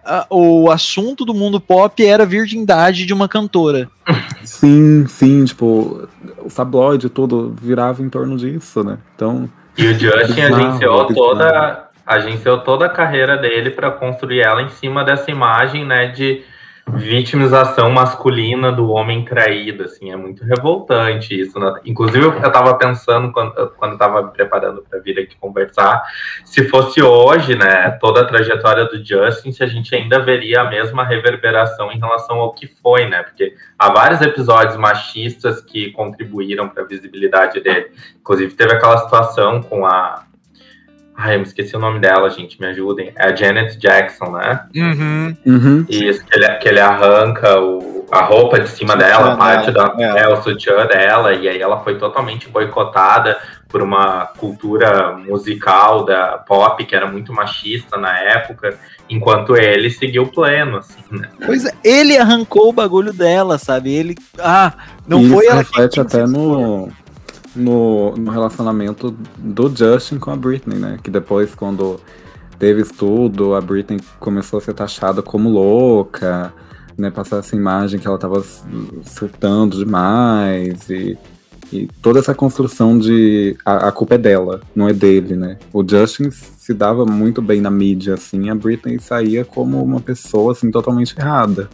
a- o assunto do mundo pop era a virgindade de uma cantora. Sim, sim, tipo, o tabloide todo virava em torno disso, né? Então. E o Justin agenciou toda, agenciou toda a carreira dele para construir ela em cima dessa imagem, né, de vitimização masculina do homem traído, assim, é muito revoltante isso. né? Inclusive, eu estava pensando quando, quando estava me preparando para vir aqui conversar, se fosse hoje, né, toda a trajetória do Justin, se a gente ainda veria a mesma reverberação em relação ao que foi, né? Porque há vários episódios machistas que contribuíram para a visibilidade dele. Inclusive, teve aquela situação com a. Ai, eu me esqueci o nome dela, gente, me ajudem. É a Janet Jackson, né? Uhum. Isso, que ele, que ele arranca o, a roupa de cima Sutiã dela, parte dela, da. é. É, o sutiã dela, e aí ela foi totalmente boicotada por uma cultura musical da pop que era muito machista na época, enquanto ele seguiu pleno, assim, né? Pois é, ele arrancou o bagulho dela, sabe? Ele. Ah, não e foi isso ela reflete quem até se no, no, no relacionamento do Justin com a Britney, né? Que depois, quando teve estudo, a Britney começou a ser taxada como louca, né? Passar essa imagem que ela tava surtando demais e, e toda essa construção de a, a culpa é dela, não é dele, né? O Justin se dava muito bem na mídia, assim, a Britney saía como uma pessoa, assim, totalmente errada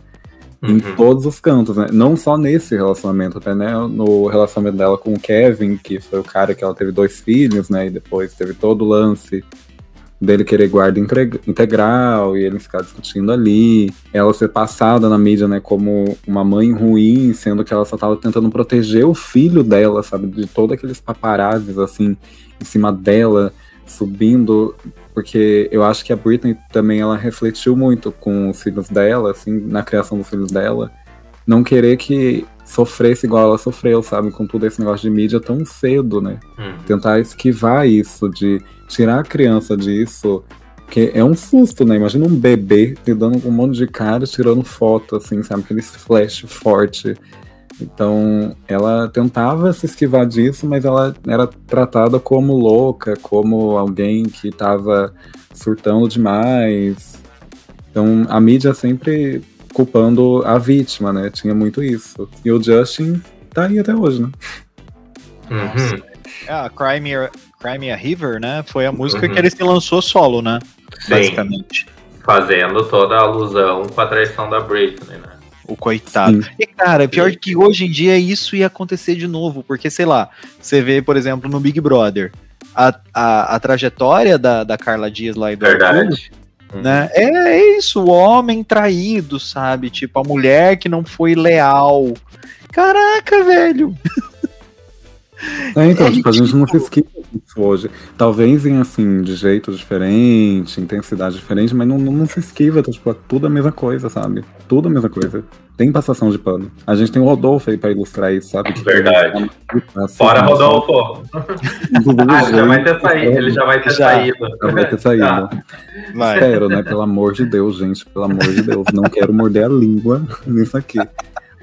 em Uhum. todos os cantos, né? Não só nesse relacionamento, até né? no relacionamento dela com o Kevin, que foi o cara que ela teve dois filhos, né? E depois teve todo o lance dele querer guarda integral e eles ficar discutindo ali. Ela ser passada na mídia, né, como uma mãe ruim, sendo que ela só tava tentando proteger o filho dela, sabe? De todos aqueles paparazzis, assim, em cima dela, subindo porque eu acho que a Britney também ela refletiu muito com os filhos dela, assim, na criação dos filhos dela, não querer que sofresse igual ela sofreu, sabe, com todo esse negócio de mídia tão cedo, né? Uhum. Tentar esquivar isso, de tirar a criança disso Porque é um susto, né? Imagina um bebê lidando com um monte de cara, tirando foto, assim, sabe? Aquele flash forte. Então, ela tentava se esquivar disso, mas ela era tratada como louca, como alguém que estava surtando demais. Então, a mídia sempre culpando a vítima, né? Tinha muito isso. E o Justin tá aí até hoje, né? Uhum. É, a Cry Me, a- Cry Me a River, né? Foi a música Uhum. que ele se lançou solo, né? Sim, Basicamente. fazendo toda a alusão com a traição da Britney, né? O coitado. Sim. E, cara, pior que hoje em dia isso ia acontecer de novo, porque, sei lá, você vê, por exemplo, no Big Brother, a, a, a trajetória da, da Carla Dias lá e do Arthur, Verdade. Uhum. né? É, é isso, o homem traído, sabe? Tipo, a mulher que não foi leal. Caraca, velho. É, então, É tipo, a gente não se ridículo. esquiva disso hoje. Talvez em, assim, de jeito diferente, intensidade diferente, mas não, não, não se esquiva, tá, tipo, é tudo a mesma coisa, sabe? Tudo a mesma coisa. Tem passação de pano. A gente tem o Rodolfo aí pra ilustrar isso, sabe? Que Verdade. assim, Fora assim, Rodolfo. Ah, ele já vai ter saído. Ele já vai ter Já. saído. já vai ter saído. Tá. Vai. Espero, né? Pelo amor de Deus, gente. Pelo amor de Deus. Não quero morder a língua nisso aqui.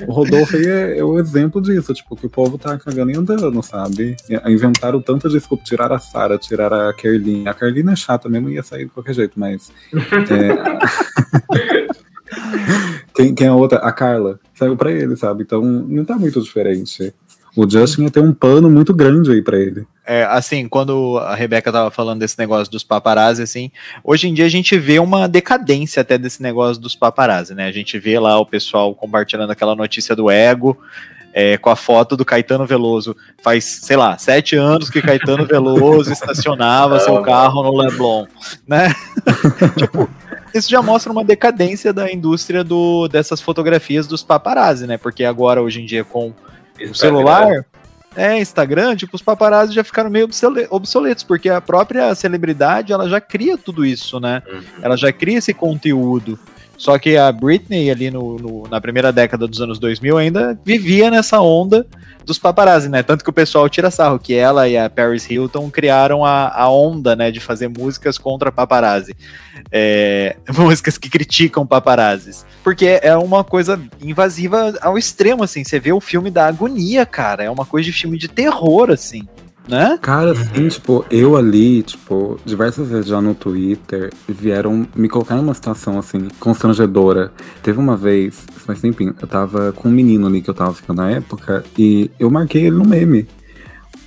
O Rodolfo aí é, é o exemplo disso, tipo, que o povo tá cagando e andando, sabe? Inventaram tanta desculpa, tirar a Sara, tirar a Kerlin. A Kerlin é chata mesmo, ia sair de qualquer jeito, mas. é, quem, quem é a outra? A Carla. Saiu pra ele, sabe? Então não tá muito diferente. O Justin ia ter um pano muito grande aí pra ele. É, assim, quando a Rebeca tava falando desse negócio dos paparazzi, assim, hoje em dia a gente vê uma decadência até desse negócio dos paparazzi, né? A gente vê lá o pessoal compartilhando aquela notícia do ego, é, com a foto do Caetano Veloso. Faz, sei lá, sete anos que Caetano Veloso estacionava seu carro no Leblon, né? tipo, isso já mostra uma decadência da indústria do, dessas fotografias dos paparazzi, né? Porque agora, hoje em dia, com o celular, é, Instagram, tipo, os paparazzi já ficaram meio obsole- obsoletos, porque a própria celebridade, ela já cria tudo isso, né? Uhum. Ela já cria esse conteúdo. Só que a Britney, ali no, no- na primeira década dos anos 2000, ainda vivia nessa onda dos paparazzi, né? Tanto que o pessoal tira sarro, que ela e a Paris Hilton criaram a, a onda, né, de fazer músicas contra paparazzi. É, músicas que criticam paparazzis. Porque é uma coisa invasiva ao extremo, assim. Você vê o filme da agonia, cara. É uma coisa de filme de terror, assim. Né? Cara, assim, tipo, eu ali, tipo, diversas vezes já no Twitter, vieram me colocar numa situação, assim, constrangedora. Teve uma vez, faz tempinho, eu tava com um menino ali que eu tava ficando na época, e eu marquei ele no meme.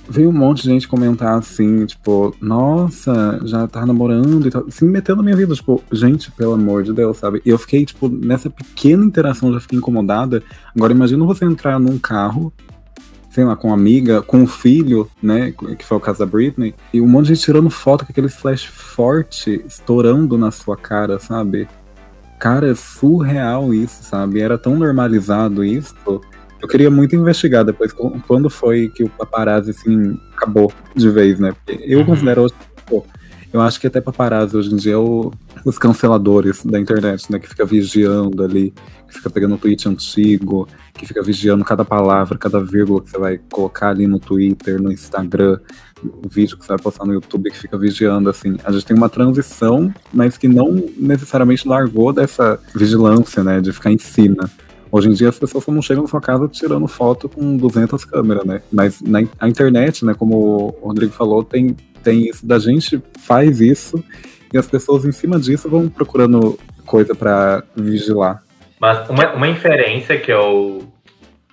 Veio um monte de gente comentar assim, tipo, nossa, já tá namorando e tal, se metendo na minha vida, tipo, gente, pelo amor de Deus, sabe? E eu fiquei, tipo, nessa pequena interação, já fiquei incomodada. Agora imagina você entrar num carro sei lá, com uma amiga, com um filho, né? Que foi o caso da Britney, e um monte de gente tirando foto com aquele flash forte estourando na sua cara, sabe? Cara, é surreal isso, sabe? Era tão normalizado isso. Eu queria muito investigar depois quando foi que o paparazzi, assim, acabou de vez, né? Porque eu Uhum. considero hoje, pô, eu acho que até paparazzi hoje em dia é o- os canceladores da internet, né? Que fica vigiando ali, que fica pegando um tweet antigo, que fica vigiando cada palavra, cada vírgula que você vai colocar ali no Twitter, no Instagram, o vídeo que você vai postar no YouTube, que fica vigiando, assim. A gente tem uma transição, mas que não necessariamente largou dessa vigilância, né, de ficar em cima. Hoje em dia as pessoas não chegam na sua casa tirando foto com 200 câmeras, né? Mas na a internet, né, como o Rodrigo falou, tem, tem isso da gente faz isso e as pessoas em cima disso vão procurando coisa pra vigilar. Mas uma, uma inferência que eu,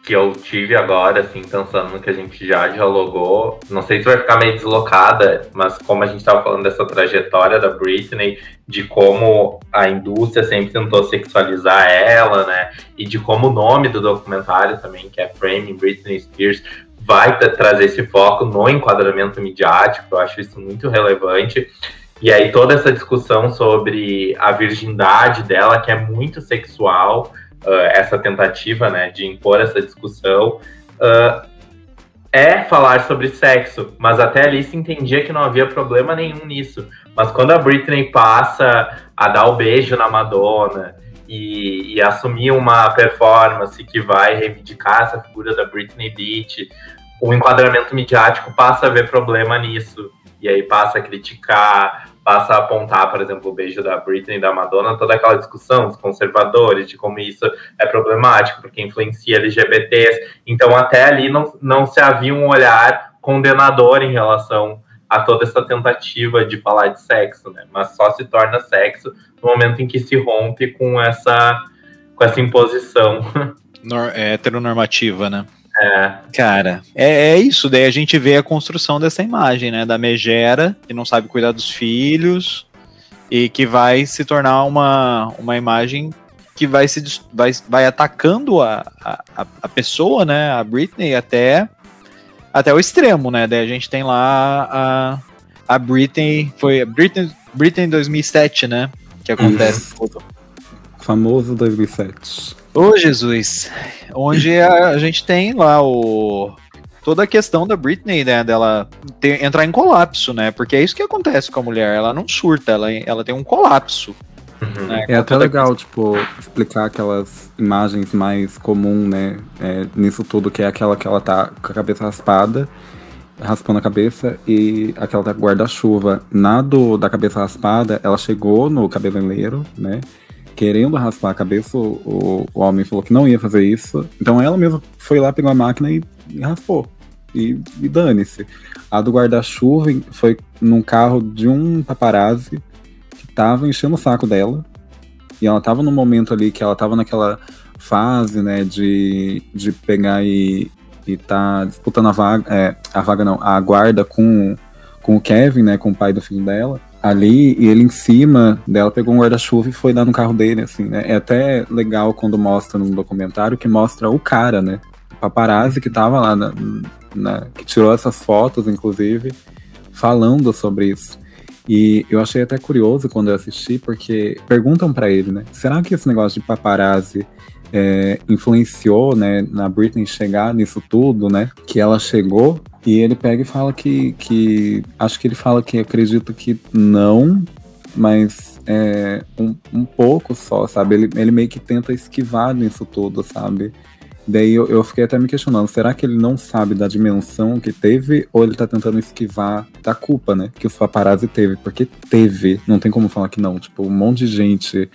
que eu tive agora, assim, pensando no que a gente já dialogou, não sei se vai ficar meio deslocada, mas como a gente estava falando dessa trajetória da Britney, de como a indústria sempre tentou sexualizar ela, né? E de como o nome do documentário também, que é Framing Britney Spears, vai tra- trazer esse foco no enquadramento midiático, eu acho isso muito relevante. E aí toda essa discussão sobre a virgindade dela, que é muito sexual, uh, essa tentativa né, de impor essa discussão, uh, é falar sobre sexo. Mas até ali se entendia que não havia problema nenhum nisso. Mas quando a Britney passa a dar o beijo na Madonna e, e assumir uma performance que vai reivindicar essa figura da Britney Beach, o enquadramento midiático passa a ver problema nisso. E aí passa a criticar, passa a apontar, por exemplo, o beijo da Britney e da Madonna, toda aquela discussão dos conservadores, de como isso é problemático, porque influencia LGBTs. Então, até ali não, não se havia um olhar condenador em relação a toda essa tentativa de falar de sexo, né? Mas só se torna sexo no momento em que se rompe com essa, com essa imposição. Nor é, heteronormativa, né? É, Cara, é, é isso. Daí a gente vê a construção dessa imagem, né? Da megera, que não sabe cuidar dos filhos, e que vai se tornar uma, uma imagem que vai se vai, vai atacando a, a, a pessoa, né? A Britney até, até o extremo, né? Daí a gente tem lá a, a Britney. Foi a Britney, Britney 2007, né? Que acontece. Famoso 2007. Ô Jesus, onde a, a gente tem lá o toda a questão da Britney, né, dela ter- entrar em colapso, né? Porque é isso que acontece com a mulher, ela não surta, ela, ela tem um colapso. uhum. Né, É até toda- legal, tipo, explicar aquelas imagens mais comuns, né? é, nisso tudo, que é aquela que ela tá com a cabeça raspada, raspando a cabeça, e aquela tá com guarda-chuva. Na do, da cabeça raspada, ela chegou no cabeleireiro, né? Querendo raspar a cabeça, o, o, homem falou que não ia fazer isso. Então ela mesma foi lá, pegou a máquina e, e raspou. E, e dane-se. A do guarda-chuva foi num carro de um paparazzi que tava enchendo o saco dela. E ela tava num momento ali que ela tava naquela fase, né, de, de pegar e, e tá disputando a vaga, é, a vaga não, a guarda com, com o Kevin, né, com o pai do filho dela. Ali, e ele em cima dela pegou um guarda-chuva e foi dar no carro dele, assim, né. É até legal quando mostra num documentário que mostra o cara, né, o paparazzi que tava lá, na, na- que tirou essas fotos, inclusive, falando sobre isso. E eu achei até curioso quando eu assisti, porque perguntam pra ele, né? Será que esse negócio de paparazzi é, influenciou, né, na Britney chegar nisso tudo, né? Que ela chegou e ele pega e fala que, que acho que ele fala que acredita que não, mas é, um, um pouco só, sabe? Ele, ele meio que tenta esquivar nisso tudo, sabe? Daí eu, eu fiquei até me questionando, será que ele não sabe da dimensão que teve ou ele tá tentando esquivar da culpa, né? Que os paparazzi teve, porque teve, não tem como falar que não. Tipo, um monte de gente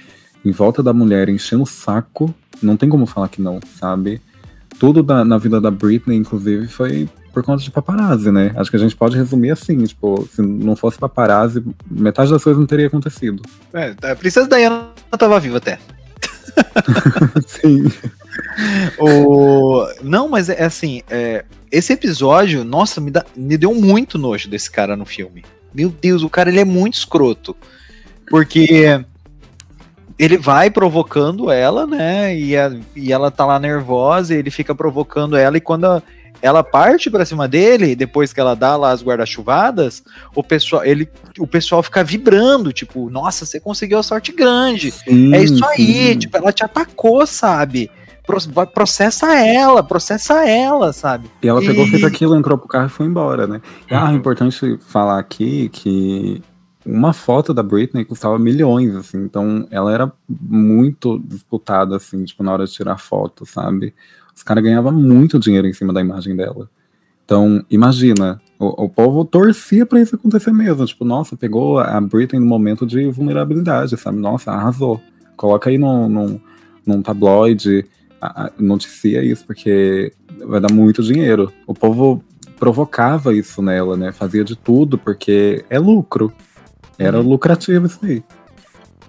em volta da mulher enchendo o saco, não tem como falar que não, sabe? Tudo da- na vida da Britney, inclusive, foi por conta de paparazzi, né? Acho que a gente pode resumir assim, tipo, se não fosse paparazzi, metade das coisas não teria acontecido. É, a princesa Diana tava viva até. Sim. O... Não, mas é assim, é, esse episódio, nossa, me, dá- me deu muito nojo desse cara no filme. Meu Deus, o cara ele é muito escroto. Porque ele vai provocando ela, né? E, a- e ela tá lá nervosa, e ele fica provocando ela, e quando a- ela parte pra cima dele, depois que ela dá lá as guarda-chuvadas, o pessoal, ele, o pessoal fica vibrando, tipo, nossa, você conseguiu a sorte grande. Sim, É isso aí, sim. tipo, ela te atacou, sabe? Processa ela, processa ela, sabe? E ela pegou, E- fez aquilo, entrou pro carro e foi embora, né? Ah, é importante falar aqui que uma foto da Britney custava milhões, assim, então ela era muito disputada, assim, tipo, na hora de tirar foto, sabe? Os caras ganhavam muito dinheiro em cima da imagem dela. Então, imagina, o, o povo torcia pra isso acontecer mesmo. Tipo, nossa, pegou a Britney no momento de vulnerabilidade, sabe? Nossa, arrasou. Coloca aí num, num, num tabloide, a- a- noticia isso, porque vai dar muito dinheiro. O povo provocava isso nela, né? Fazia de tudo, porque é lucro. Era lucrativo isso aí.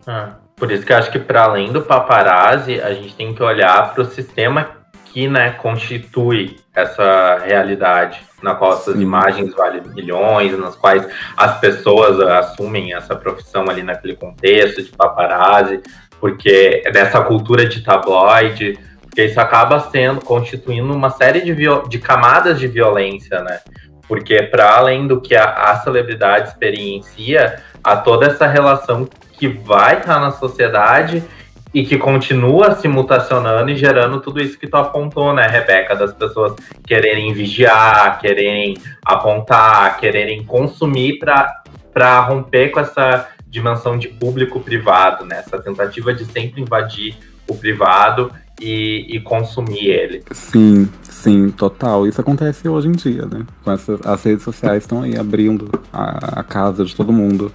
Ah, por isso que eu acho que para além do paparazzi, a gente tem que olhar para o sistema que né, constitui essa realidade, na qual essas Sim. imagens valem milhões, nas quais as pessoas assumem essa profissão ali naquele contexto de paparazzi, porque é dessa cultura de tabloide, porque isso acaba sendo, constituindo uma série de, de camadas de violência, né? Porque para além do que a, a celebridade experiencia, há toda essa relação que vai estar na sociedade e que continua se mutacionando e gerando tudo isso que tu apontou, né, Rebeca, das pessoas quererem vigiar, quererem apontar, quererem consumir para romper com essa dimensão de público-privado, né, essa tentativa de sempre invadir o privado e, e consumir ele. Sim, sim, total. Isso acontece hoje em dia, né? Com as redes sociais estão aí abrindo a, a casa de todo mundo.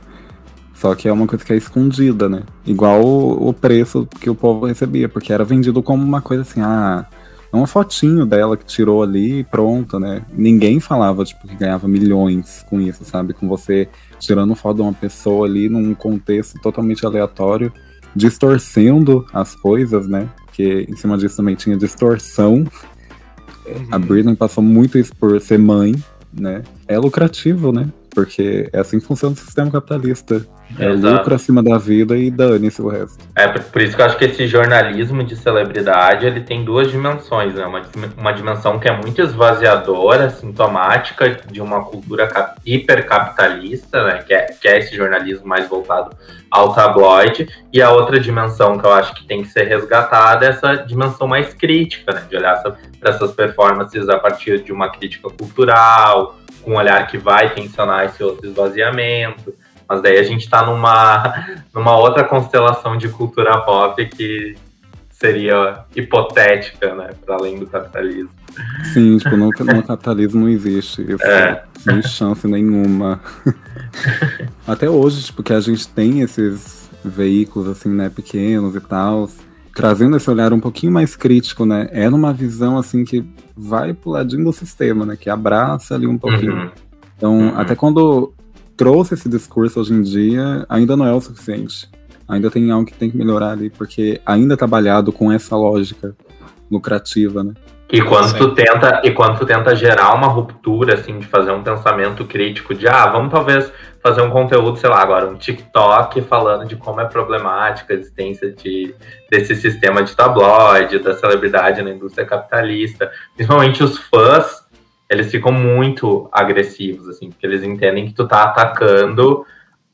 Só que é uma coisa que é escondida, né? Igual o, o preço que o povo recebia, porque era vendido como uma coisa assim, ah, é uma fotinho dela que tirou ali e pronto, né? Ninguém falava, tipo, que ganhava milhões com isso, sabe? Com você tirando foto de uma pessoa ali num contexto totalmente aleatório, distorcendo as coisas, né? Que em cima disso também tinha distorção. A Britney passou muito isso por ser mãe, né? É lucrativo, né? Porque é assim que funciona o sistema capitalista. É Exato. lucro acima da vida e dane-se o resto. É por, isso que eu acho que esse jornalismo de celebridade ele tem duas dimensões, né? Uma, uma dimensão que é muito esvaziadora, sintomática de uma cultura cap- hipercapitalista, né? Que é, que é esse jornalismo mais voltado ao tabloide, e a outra dimensão que eu acho que tem que ser resgatada é essa dimensão mais crítica, né? De olhar para essas performances a partir de uma crítica cultural, com um olhar que vai tensionar esse outro esvaziamento. Mas daí a gente está numa, numa outra constelação de cultura pop que seria hipotética, né? Para além do capitalismo. Sim, tipo, no, no capitalismo não existe isso. É. Sem chance nenhuma. Até hoje, tipo, que a gente tem esses veículos, assim, né, pequenos e tal, trazendo esse olhar um pouquinho mais crítico, né? É numa visão, assim, que vai pro ladinho do sistema, né? Que abraça ali um pouquinho. Uhum. Então, Uhum. até quando trouxe esse discurso hoje em dia, ainda não é o suficiente. Ainda tem algo que tem que melhorar ali, porque ainda é trabalhado com essa lógica lucrativa, né? E quando tu tenta, e quando tu tenta gerar uma ruptura, assim, de fazer um pensamento crítico de, ah, vamos talvez fazer um conteúdo, sei lá, agora um TikTok falando de como é problemática a existência de, desse sistema de tabloide, da celebridade na indústria capitalista. Principalmente os fãs, eles ficam muito agressivos, assim, porque eles entendem que tu tá atacando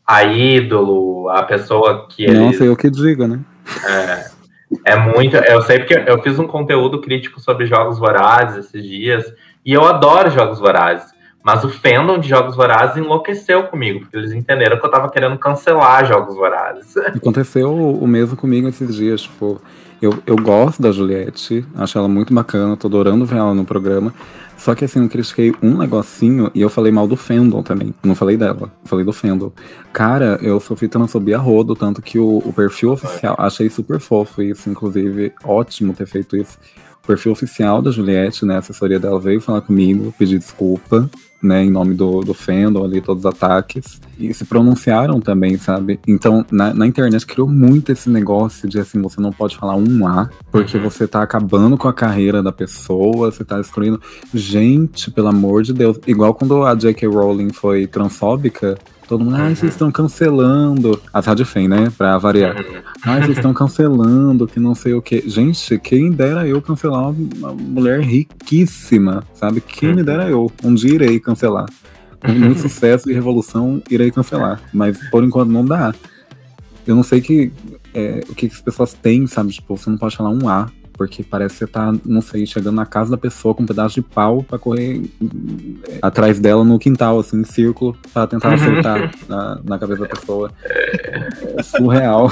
a ídolo, a pessoa que eles... Não sei o que diga, né? É, é muito. Eu sei porque eu fiz um conteúdo crítico sobre jogos vorazes esses dias. E eu adoro jogos vorazes. Mas o fandom de jogos vorazes enlouqueceu comigo, porque eles entenderam que eu tava querendo cancelar jogos vorazes. Aconteceu o mesmo comigo esses dias, tipo, eu, eu gosto da Juliette, acho ela muito bacana, tô adorando ver ela no programa. Só que assim, eu critiquei um negocinho e eu falei mal do Fandom também. Não falei dela, falei do Fandom. Cara, eu sofri transfobia rodo, tanto que o, o perfil oficial, achei super fofo isso, inclusive, ótimo ter feito isso. O perfil oficial da Juliette, né, a assessoria dela veio falar comigo, pedir desculpa, né, em nome do, do fandom ali, todos os ataques, e se pronunciaram também, sabe? Então, na, na internet criou muito esse negócio de, assim, você não pode falar um A, porque você tá acabando com a carreira da pessoa, você tá excluindo. Gente, pelo amor de Deus, igual quando a J.K. Rowling foi transfóbica, todo mundo, ai, vocês estão cancelando. As Rádio Fem, né, pra variar. Ai, vocês estão cancelando, que não sei o quê. Gente, quem dera eu cancelar uma mulher riquíssima, sabe? Quem me dera eu. Um dia irei cancelar. Com muito sucesso e revolução, irei cancelar. Mas por enquanto não dá. Eu não sei que, é, o que, que as pessoas têm, sabe? Tipo, você não pode falar um A. Porque parece que você tá, não sei, chegando na casa da pessoa com um pedaço de pau pra correr é, atrás dela no quintal, assim, em círculo, pra tentar acertar na, na cabeça da pessoa. É surreal.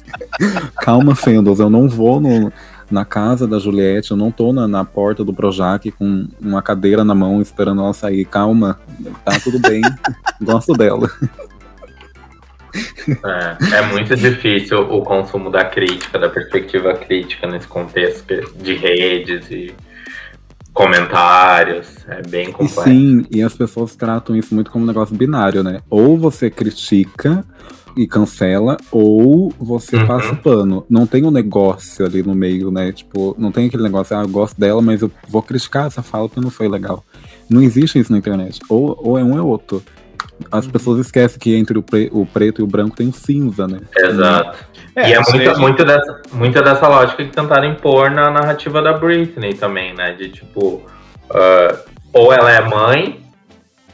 Calma, Fendos, eu não vou no, na casa da Juliette, eu não tô na, na porta do Projac com uma cadeira na mão esperando ela sair. Calma, tá tudo bem, gosto dela. É, é muito difícil o consumo da crítica, da perspectiva crítica nesse contexto de redes e comentários. É bem E complexo. sim, e as pessoas tratam isso muito como um negócio binário, né? Ou você critica e cancela, ou você Uhum. passa o pano. Não tem um negócio ali no meio, né? Tipo, não tem aquele negócio, ah, eu gosto dela, mas eu vou criticar essa fala porque não foi legal. Não existe isso na internet. Ou, ou é um ou é outro. As Uhum. pessoas esquecem que entre o, pre- o preto e o branco tem o cinza, né? Exato. e é aí a muita, gente- muita, dessa, muita dessa lógica que tentaram impor na narrativa da Britney também, né? De tipo, ah, ou ela é mãe,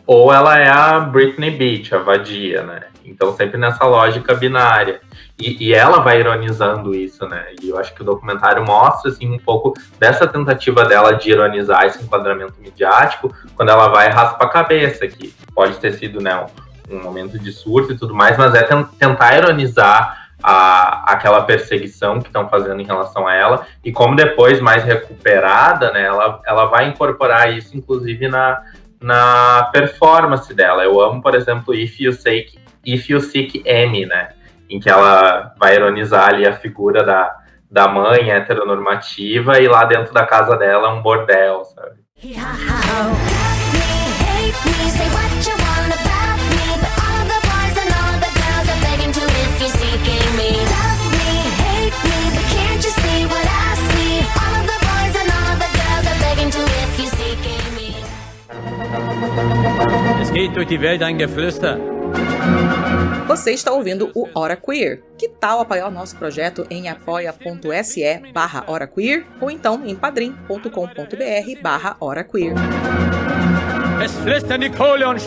ou ela é a Britney Beach, a vadia, né? Então sempre nessa lógica binária. E, e ela vai ironizando isso, né? E eu acho que o documentário mostra, assim, um pouco dessa tentativa dela de ironizar esse enquadramento midiático, quando ela vai raspa a cabeça, que pode ter sido, né, um, um momento de surto e tudo mais, mas é ten- tentar ironizar a, aquela perseguição que estão fazendo em relação a ela, e como depois, mais recuperada, né, ela, ela vai incorporar isso, inclusive, na, na performance dela. Eu amo, por exemplo, If You Say If You Seek Amy, né? Em que ela vai ironizar ali a figura da, da mãe heteronormativa e lá dentro da casa dela é um bordel, sabe? Es geht durch die Welt ein Geflüster. Você está ouvindo o Hora Queer. Que tal apoiar o nosso projeto em apoia.se barra Hora Queer ou então em padrim.com.br barra Hora Queer. Es flüstern die Kohle- und.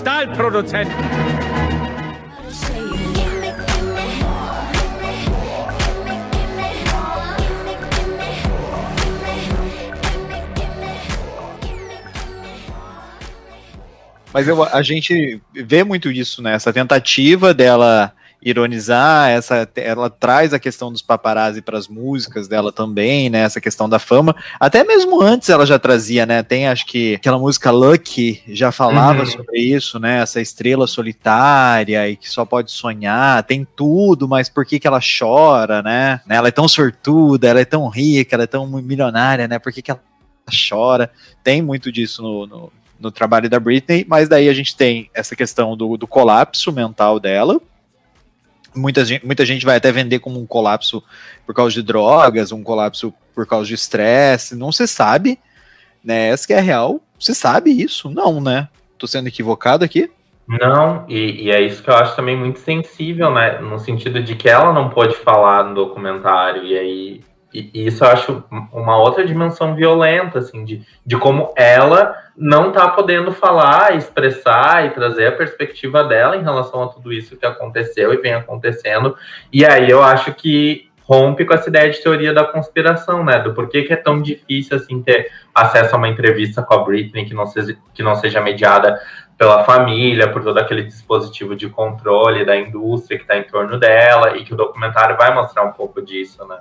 Mas eu, a gente vê muito isso, né? Essa tentativa dela ironizar, essa, ela traz a questão dos paparazzi para as músicas dela também, né? Essa questão da fama. Até mesmo antes ela já trazia, né? Tem acho que aquela música Lucky já falava Uhum. sobre isso, né? Essa estrela solitária e que só pode sonhar, tem tudo, mas por que que ela chora, né? Ela é tão sortuda, ela é tão rica, ela é tão milionária, né? Por que que ela chora? Tem muito disso no- no, no trabalho da Britney, mas daí a gente tem essa questão do, do colapso mental dela. Muita gente, muita gente vai até vender como um colapso por causa de drogas, um colapso por causa de estresse, não se sabe, né? Essa que é real. Se sabe isso? Não, né? Tô sendo equivocado aqui? Não, e, e é isso que eu acho também muito sensível, né? No sentido de que ela não pôde falar no documentário, e aí e, isso eu acho uma outra dimensão violenta, assim, de, de como ela não tá podendo falar, expressar e trazer a perspectiva dela em relação a tudo isso que aconteceu e vem acontecendo. E aí eu acho que rompe com essa ideia de teoria da conspiração, né? Do porquê que é tão difícil assim ter acesso a uma entrevista com a Britney que não seja, que não seja mediada pela família, por todo aquele dispositivo de controle da indústria que está em torno dela, e que o documentário vai mostrar um pouco disso, né?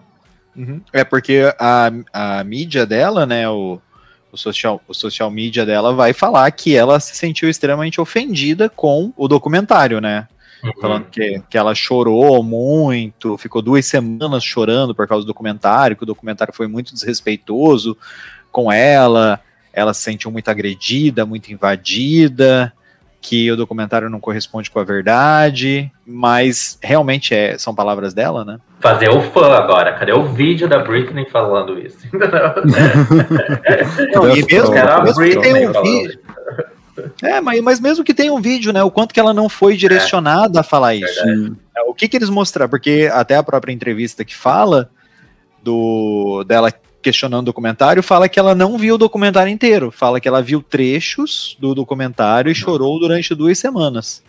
É porque a, a mídia dela, né, o, o, social, o social media dela vai falar que ela se sentiu extremamente ofendida com o documentário, né? Falando que, que ela chorou muito, ficou duas semanas chorando por causa do documentário, que o documentário foi muito desrespeitoso com ela, ela se sentiu muito agredida, muito invadida, que o documentário não corresponde com a verdade, mas realmente é, são palavras dela, né? Fazer o fã agora. Cadê o vídeo da Britney falando isso? Não, e mesmo, Era mesmo que tenha um vídeo. É, mas, mas mesmo que tenha um vídeo, né? O quanto que ela não foi direcionada a falar isso. Sim. O que que eles mostraram? Porque até a própria entrevista que fala do dela questionando o documentário fala que ela não viu o documentário inteiro. Fala que ela viu trechos do documentário e chorou durante duas semanas.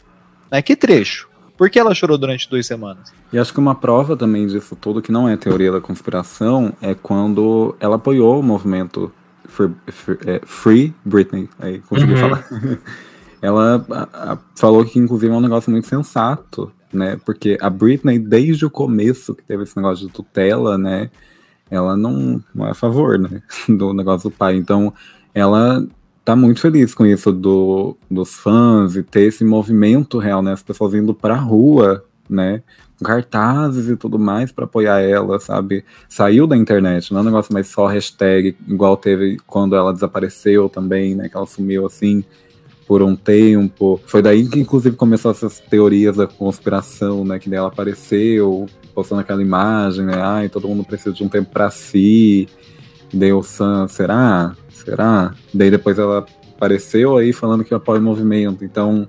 Né? Que trecho? Por que ela chorou durante duas semanas? E acho que uma prova também disso tudo, que não é teoria da conspiração, é quando ela apoiou o movimento Free, Free, é, Free Britney. Aí consegui Uhum. falar. ela a- a- falou que, inclusive, é um negócio muito sensato, né? Porque a Britney, desde o começo, que teve esse negócio de tutela, né? Ela não, não é a favor, né? Do negócio do pai. Então, ela tá muito feliz com isso do, dos fãs e ter esse movimento real, né? As pessoas indo pra rua, né? Com cartazes e tudo mais pra apoiar ela, sabe? Saiu da internet, não é um negócio mais só hashtag, igual teve quando ela desapareceu também, né? Que ela sumiu assim por um tempo. Foi daí que, inclusive, começou essas teorias da conspiração, né? Que daí ela apareceu, postando aquela imagem, né? Ai, todo mundo precisa de um tempo pra si. O Sam, será? Será? Daí depois ela apareceu aí falando que apoia o movimento. Então,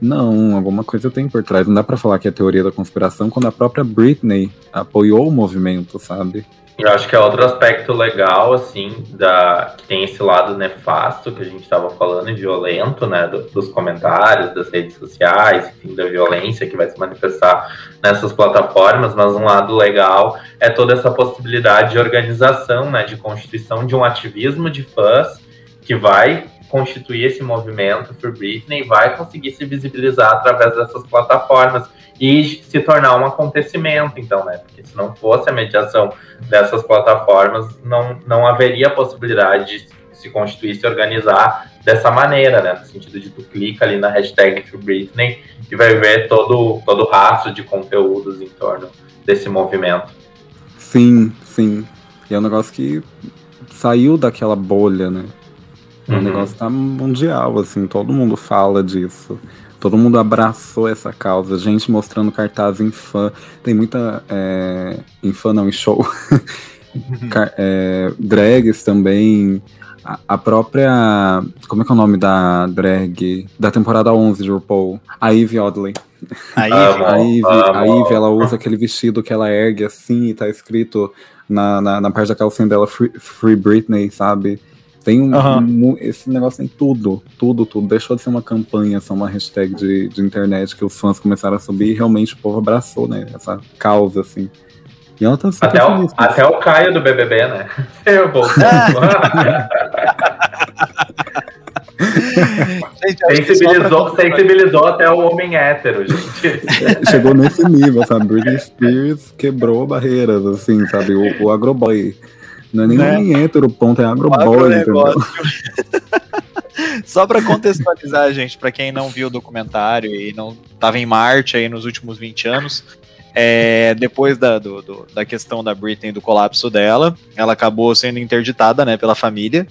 não, alguma coisa tem por trás. Não dá pra falar que é teoria da conspiração quando a própria Britney apoiou o movimento, sabe? Eu acho que é outro aspecto legal, assim, da, que tem esse lado nefasto que a gente estava falando e violento, né, do- dos comentários, das redes sociais, enfim, da violência que vai se manifestar nessas plataformas, mas um lado legal é toda essa possibilidade de organização, né, de constituição de um ativismo de fãs que vai constituir esse movimento for Britney vai conseguir se visibilizar através dessas plataformas e se tornar um acontecimento, então, né, porque se não fosse a mediação dessas plataformas, não, não haveria possibilidade de se constituir, se organizar dessa maneira, né? No sentido de tu clica ali na hashtag Free Britney e vai ver todo, todo o rastro de conteúdos em torno desse movimento. Sim, sim. E é um negócio que saiu daquela bolha, né? O Uhum. negócio tá mundial, assim, todo mundo fala disso. Todo mundo abraçou essa causa. Gente mostrando cartaz em fã. Tem muita. É, em fã não, em show. Car- é, drags também. A, a própria. Como é que é o nome da drag? Da temporada 11 de RuPaul? A Eve Oddly. A Eve, a. Eve, ela usa aquele vestido que ela ergue assim e tá escrito na, na, na parte da calcinha dela Free, Free Britney, sabe? Tem um, Aham. um- esse negócio tem tudo, tudo, tudo. Deixou de ser uma campanha, só uma hashtag de, de internet que os fãs começaram a subir e realmente o povo abraçou, né? Essa causa, assim. E ela tá super Até o, feliz até o Caio do BBB, né? Eu vou. gente, sensibilizou, sensibilizou até o homem hétero, gente. Chegou nesse nível, sabe? Britney Spears quebrou barreiras, assim, sabe? O, o agroboy. Não é nem Né? homem hétero, ponto, é agronegócio. Só pra contextualizar, gente, pra quem não viu o documentário e não tava em Marte aí nos últimos 20 anos, é, depois da, do- do- da questão da Britney, do colapso dela, ela acabou sendo interditada, né, pela família,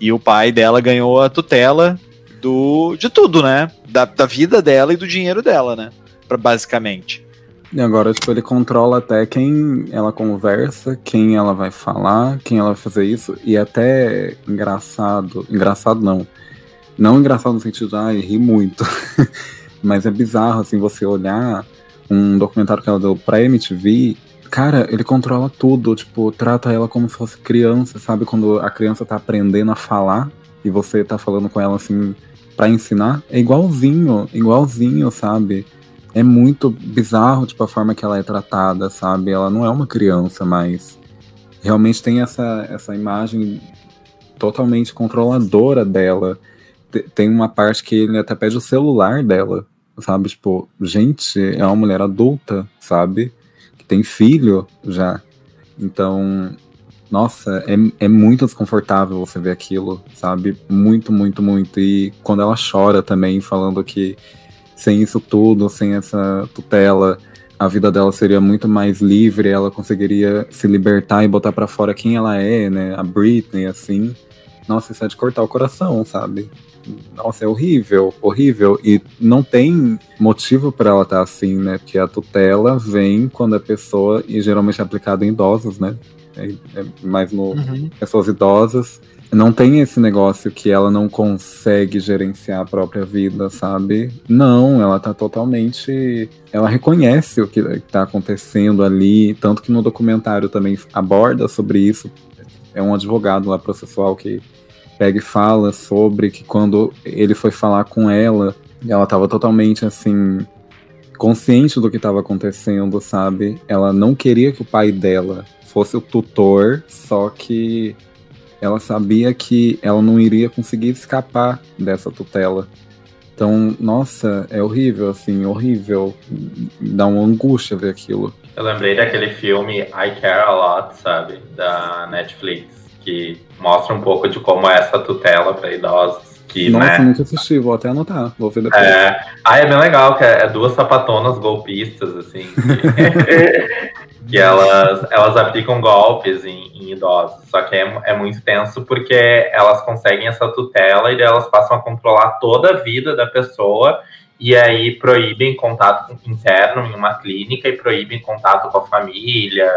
e o pai dela ganhou a tutela do, de tudo, né, da, da vida dela e do dinheiro dela, né, pra, basicamente. E agora, tipo, ele controla até quem ela conversa, quem ela vai falar, quem ela vai fazer isso. E até engraçado. Engraçado não. Não engraçado no sentido de, ai, ri muito. Mas é bizarro, assim, você olhar um documentário que ela deu pra MTV. Cara, ele controla tudo, tipo, trata ela como se fosse criança, sabe? Quando a criança tá aprendendo a falar e você tá falando com ela assim pra ensinar. É igualzinho, igualzinho, sabe? É muito bizarro, tipo, a forma que ela é tratada, sabe? Ela não é uma criança, mas realmente tem essa, essa imagem totalmente controladora dela. Te- Tem uma parte que ele até pede o celular dela, sabe? Tipo, gente, é uma mulher adulta, sabe? Que tem filho já. Então, nossa, é, é muito desconfortável você ver aquilo, sabe? Muito, muito, muito. E quando ela chora também, falando que sem isso tudo, sem essa tutela, a vida dela seria muito mais livre, ela conseguiria se libertar e botar pra fora quem ela é, né? A Britney, assim. Nossa, isso é de cortar o coração, sabe? Nossa, é horrível, horrível. E não tem motivo pra ela estar assim, né? Porque a tutela vem quando a pessoa, e geralmente é aplicada em idosos, né? É, é mais no, pessoas idosas. Não tem esse negócio que ela não consegue gerenciar a própria vida, sabe? Não, ela tá totalmente. Ela reconhece o que tá acontecendo ali. Tanto que no documentário também aborda sobre isso. É um advogado lá processual que pega e fala sobre que quando ele foi falar com ela, ela tava totalmente assim. Consciente do que estava acontecendo, sabe? Ela não queria que o pai dela fosse o tutor, só que ela sabia que ela não iria conseguir escapar dessa tutela. Então, nossa, é horrível, assim, horrível. Dá uma angústia ver aquilo. Eu lembrei daquele filme I Care a Lot, sabe? Da Netflix, que mostra um pouco de como é essa tutela para idosos. Que, nossa, né, nunca assisti, vou até anotar, vou ver depois. É, ah, é bem legal, que é, é duas sapatonas golpistas, assim, que, que elas, elas aplicam golpes em, em idosos. Só que é, é muito tenso porque elas conseguem essa tutela e daí elas passam a controlar toda a vida da pessoa e aí proíbem contato interno em uma clínica e proíbem contato com a família.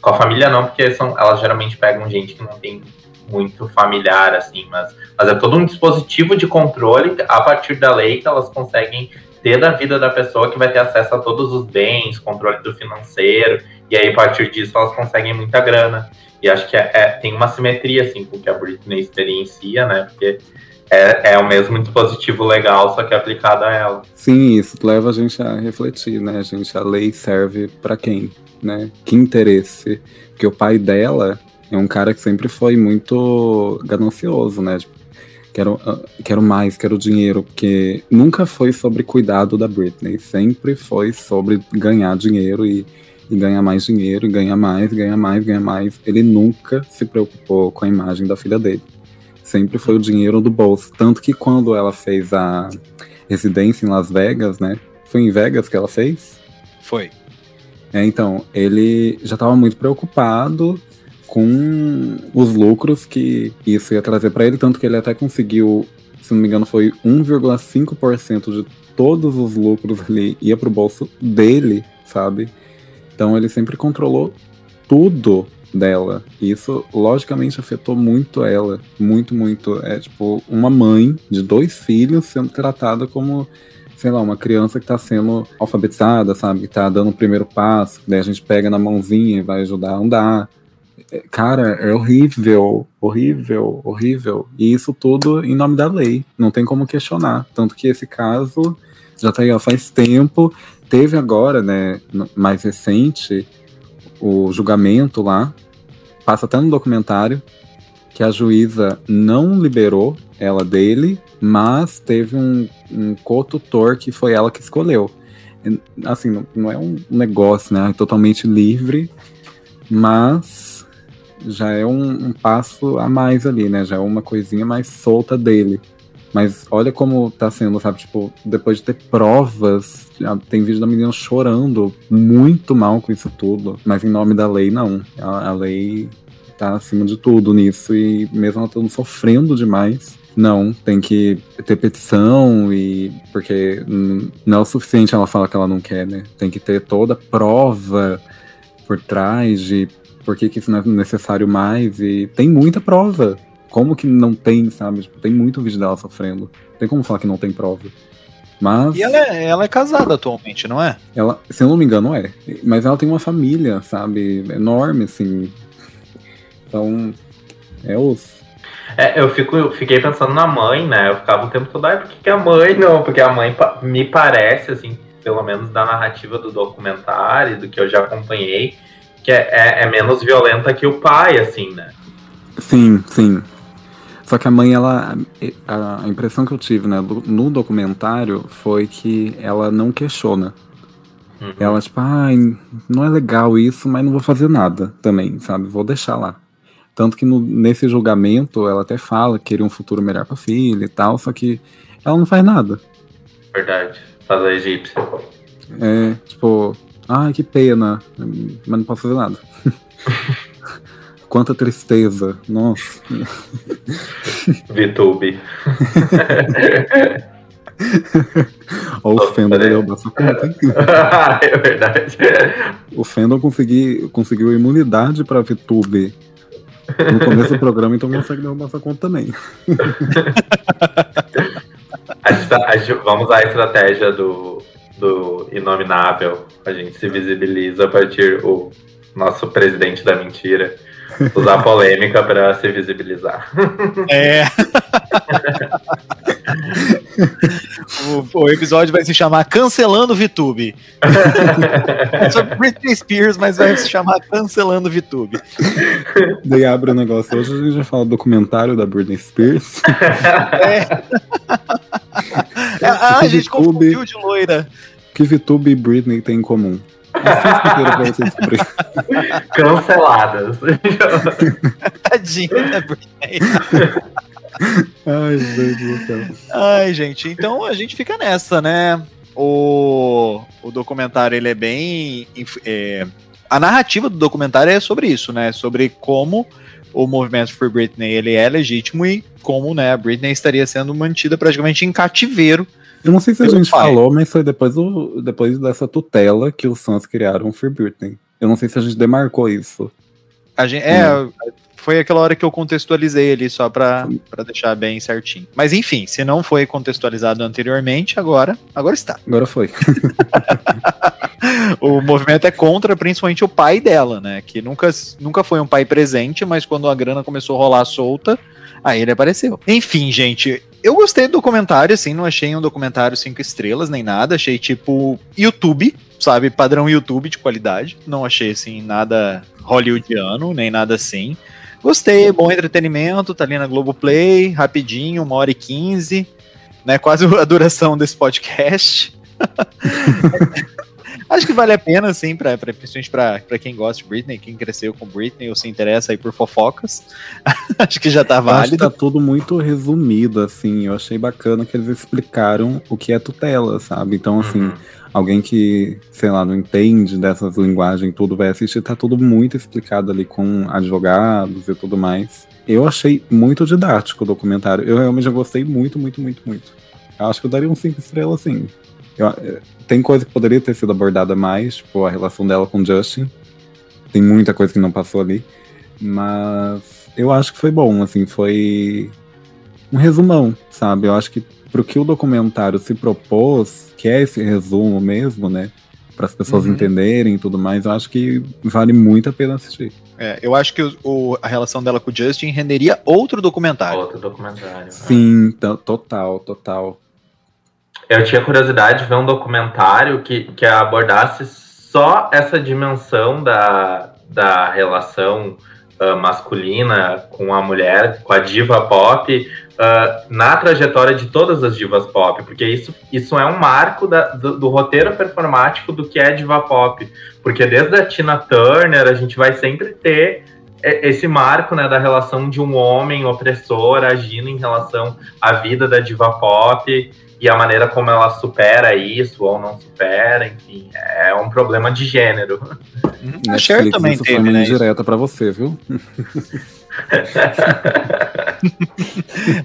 Com a família não, porque são, elas geralmente pegam gente que não tem muito familiar, assim, mas, mas é todo um dispositivo de controle a partir da lei que elas conseguem ter da vida da pessoa que vai ter acesso a todos os bens, controle do financeiro, e aí a partir disso elas conseguem muita grana. E acho que é, é- tem uma simetria, assim, com o que a Britney experiencia, né, porque é, é o mesmo dispositivo legal, só que aplicado a ela. Sim, isso leva a gente a refletir, né, gente? A lei serve pra quem, né? Que interesse? Porque o pai dela é um cara que sempre foi muito ganancioso, né? Tipo, quero, ah, quero mais, quero dinheiro, porque nunca foi sobre cuidado da Britney, sempre foi sobre ganhar dinheiro e, e ganhar mais dinheiro, e ganhar mais, ganhar mais, ganhar mais. Ele nunca se preocupou com a imagem da filha dele. Sempre foi o dinheiro do bolso. Tanto que quando ela fez a residência em Las Vegas, né? Foi em Vegas que ela fez? Foi. É, então, ele já estava muito preocupado com os lucros que isso ia trazer para ele, tanto que ele até conseguiu, se não me engano, foi 1,5% de todos os lucros ali ia pro bolso dele, sabe? Então ele sempre controlou tudo dela. E isso, logicamente, afetou muito ela. Muito, muito. É tipo uma mãe de dois filhos sendo tratada como, sei lá, uma criança que tá sendo alfabetizada, sabe? Que tá dando o primeiro passo. Daí a gente pega na mãozinha e vai ajudar a andar. É, Cara, é horrível, horrível, horrível. E isso tudo em nome da lei. Não tem como questionar. Tanto que esse caso já tá aí ó, faz tempo. Teve agora, né, mais recente, o julgamento lá. Passa até no documentário que a juíza não liberou ela dele, mas teve um, um co-tutor que foi ela que escolheu. Assim, não, não é um negócio, né, totalmente livre, mas já é um, um passo a mais ali, né? Já é uma coisinha mais solta dele. Mas olha como tá sendo, sabe? Tipo, depois de ter provas, tem vídeo da menina chorando muito mal com isso tudo. Mas em nome da lei, não. A, a lei tá acima de tudo nisso. E mesmo ela estando sofrendo demais, não. Tem que ter petição e. Porque não é o suficiente ela falar que ela não quer, né? Tem que ter toda a prova por trás de por que, que isso não é necessário mais. E tem muita prova. Como que não tem, sabe? Tipo, tem muito vídeo dela sofrendo. Não tem como falar que não tem prova. Mas E ela é, ela é casada atualmente, não é? ela, se eu não me engano, é. Mas ela tem uma família, sabe? Enorme, assim. Então, é os. É, eu, fico, eu fiquei pensando na mãe, né? Eu ficava o tempo todo, ai, por que, que a mãe não? Porque a mãe me parece, assim, pelo menos da narrativa do documentário, do que eu já acompanhei, que é, é- é menos violenta que o pai, assim, né? Sim, sim. Só que a mãe, ela. A impressão que eu tive né, no documentário foi que ela não questiona. Uhum. Ela, tipo, ai, não é legal isso, mas não vou fazer nada também, sabe? Vou deixar lá. Tanto que no- nesse julgamento ela até fala que queria um futuro melhor pra filha e tal, só que ela não faz nada. Verdade. Faz a egípcia. É, tipo, ai, que pena, mas não posso fazer nada. Quanta tristeza, nossa. VTube. Ó, o Fendel derrubar essa conta, é verdade. O Fendel consegui, conseguiu imunidade pra VTube no começo do programa, então consegue derrubar essa conta também. A gente tá- a gente- vamos usar a estratégia do, do Inominável. A gente se visibiliza a partir o nosso presidente da mentira. Usar a polêmica para se visibilizar. É. o, o episódio vai se chamar Cancelando VTube. É sobre Britney Spears, mas vai se chamar Cancelando VTube. Daí abre o negócio. Hoje a gente vai falar do documentário da Britney Spears. É. Ah, a gente VTube. confundiu de loira. Que VTube e Britney têm em comum. Canceladas. Tadinha da Britney. Ai, meu Deus do céu. Ai, gente, então a gente fica nessa, né? O, o documentário, ele é bem... é, a narrativa do documentário é sobre isso, né? Sobre como o movimento for Britney, ele é legítimo e como, né, a Britney estaria sendo mantida praticamente em cativeiro. Eu não sei se a gente pai. falou, mas foi depois, do, depois dessa tutela que os fãs criaram o Free Britney. Eu não sei se a gente demarcou isso. A gente, é, foi aquela hora que eu contextualizei ali só pra, pra deixar bem certinho. Mas enfim, se não foi contextualizado anteriormente, agora, agora está. Agora foi. o movimento é contra principalmente o pai dela, né? Que nunca, nunca foi um pai presente, mas quando a grana começou a rolar solta, aí ele apareceu. Enfim, gente, eu gostei do documentário, assim, não achei um documentário cinco estrelas nem nada, achei tipo YouTube, sabe? Padrão YouTube de qualidade. Não achei, assim, nada hollywoodiano, nem nada assim. Gostei, bom entretenimento, tá ali na Globoplay, rapidinho, uma hora e quinze, né? Quase a duração desse podcast. Acho que vale a pena, sim, pra, pra, principalmente pra, pra quem gosta de Britney, quem cresceu com Britney ou se interessa aí por fofocas. Acho que já tá Eu acho que válido. tá tudo muito resumido, assim. Eu achei bacana que eles explicaram o que é tutela, sabe? Então, assim, Uhum. alguém que, sei lá, não entende dessas linguagens tudo, vai assistir, tá tudo muito explicado ali com advogados e tudo mais. Eu achei muito didático o documentário. Eu realmente já gostei muito, muito, muito, muito. Eu acho que eu daria um 5 estrelas, sim. Eu- eh, tem coisa que poderia ter sido abordada mais, tipo a relação dela com o Justin. Tem muita coisa que não passou ali. Mas eu acho que foi bom, assim, foi um resumão, sabe? Eu acho que pro que o documentário se propôs, que é esse resumo mesmo, né? Para as pessoas Uhum. entenderem e tudo mais, eu acho que vale muito a pena assistir. É, eu acho que o- o- a relação dela com o Justin renderia outro documentário. Outro documentário. né? Sim, to- total, total. Eu tinha curiosidade de ver um documentário que, que abordasse só essa dimensão da, da relação ah, masculina com a mulher, com a diva pop, ah, na trajetória de todas as divas pop, porque isso, isso é um marco da- do, do roteiro performático do que é diva pop. Porque desde a Tina Turner, a gente vai sempre ter esse marco né, da relação de um homem opressor agindo em relação à vida da diva pop e a maneira como ela supera isso ou não supera, enfim, é um problema de gênero. A Cher também isso teve, foi uma né? indireta pra você, viu?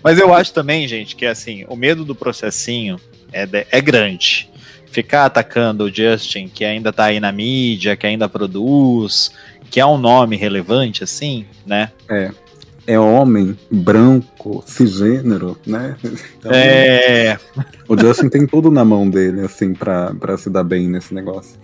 Mas eu acho também, gente, que assim, o medo do processinho é, é grande. Ficar atacando o Justin, que ainda tá aí na mídia, que ainda produz, que é um nome relevante, assim, né? É homem, branco, cisgênero, né? Então, É. O Justin tem tudo na mão dele, assim, pra, pra se dar bem nesse negócio.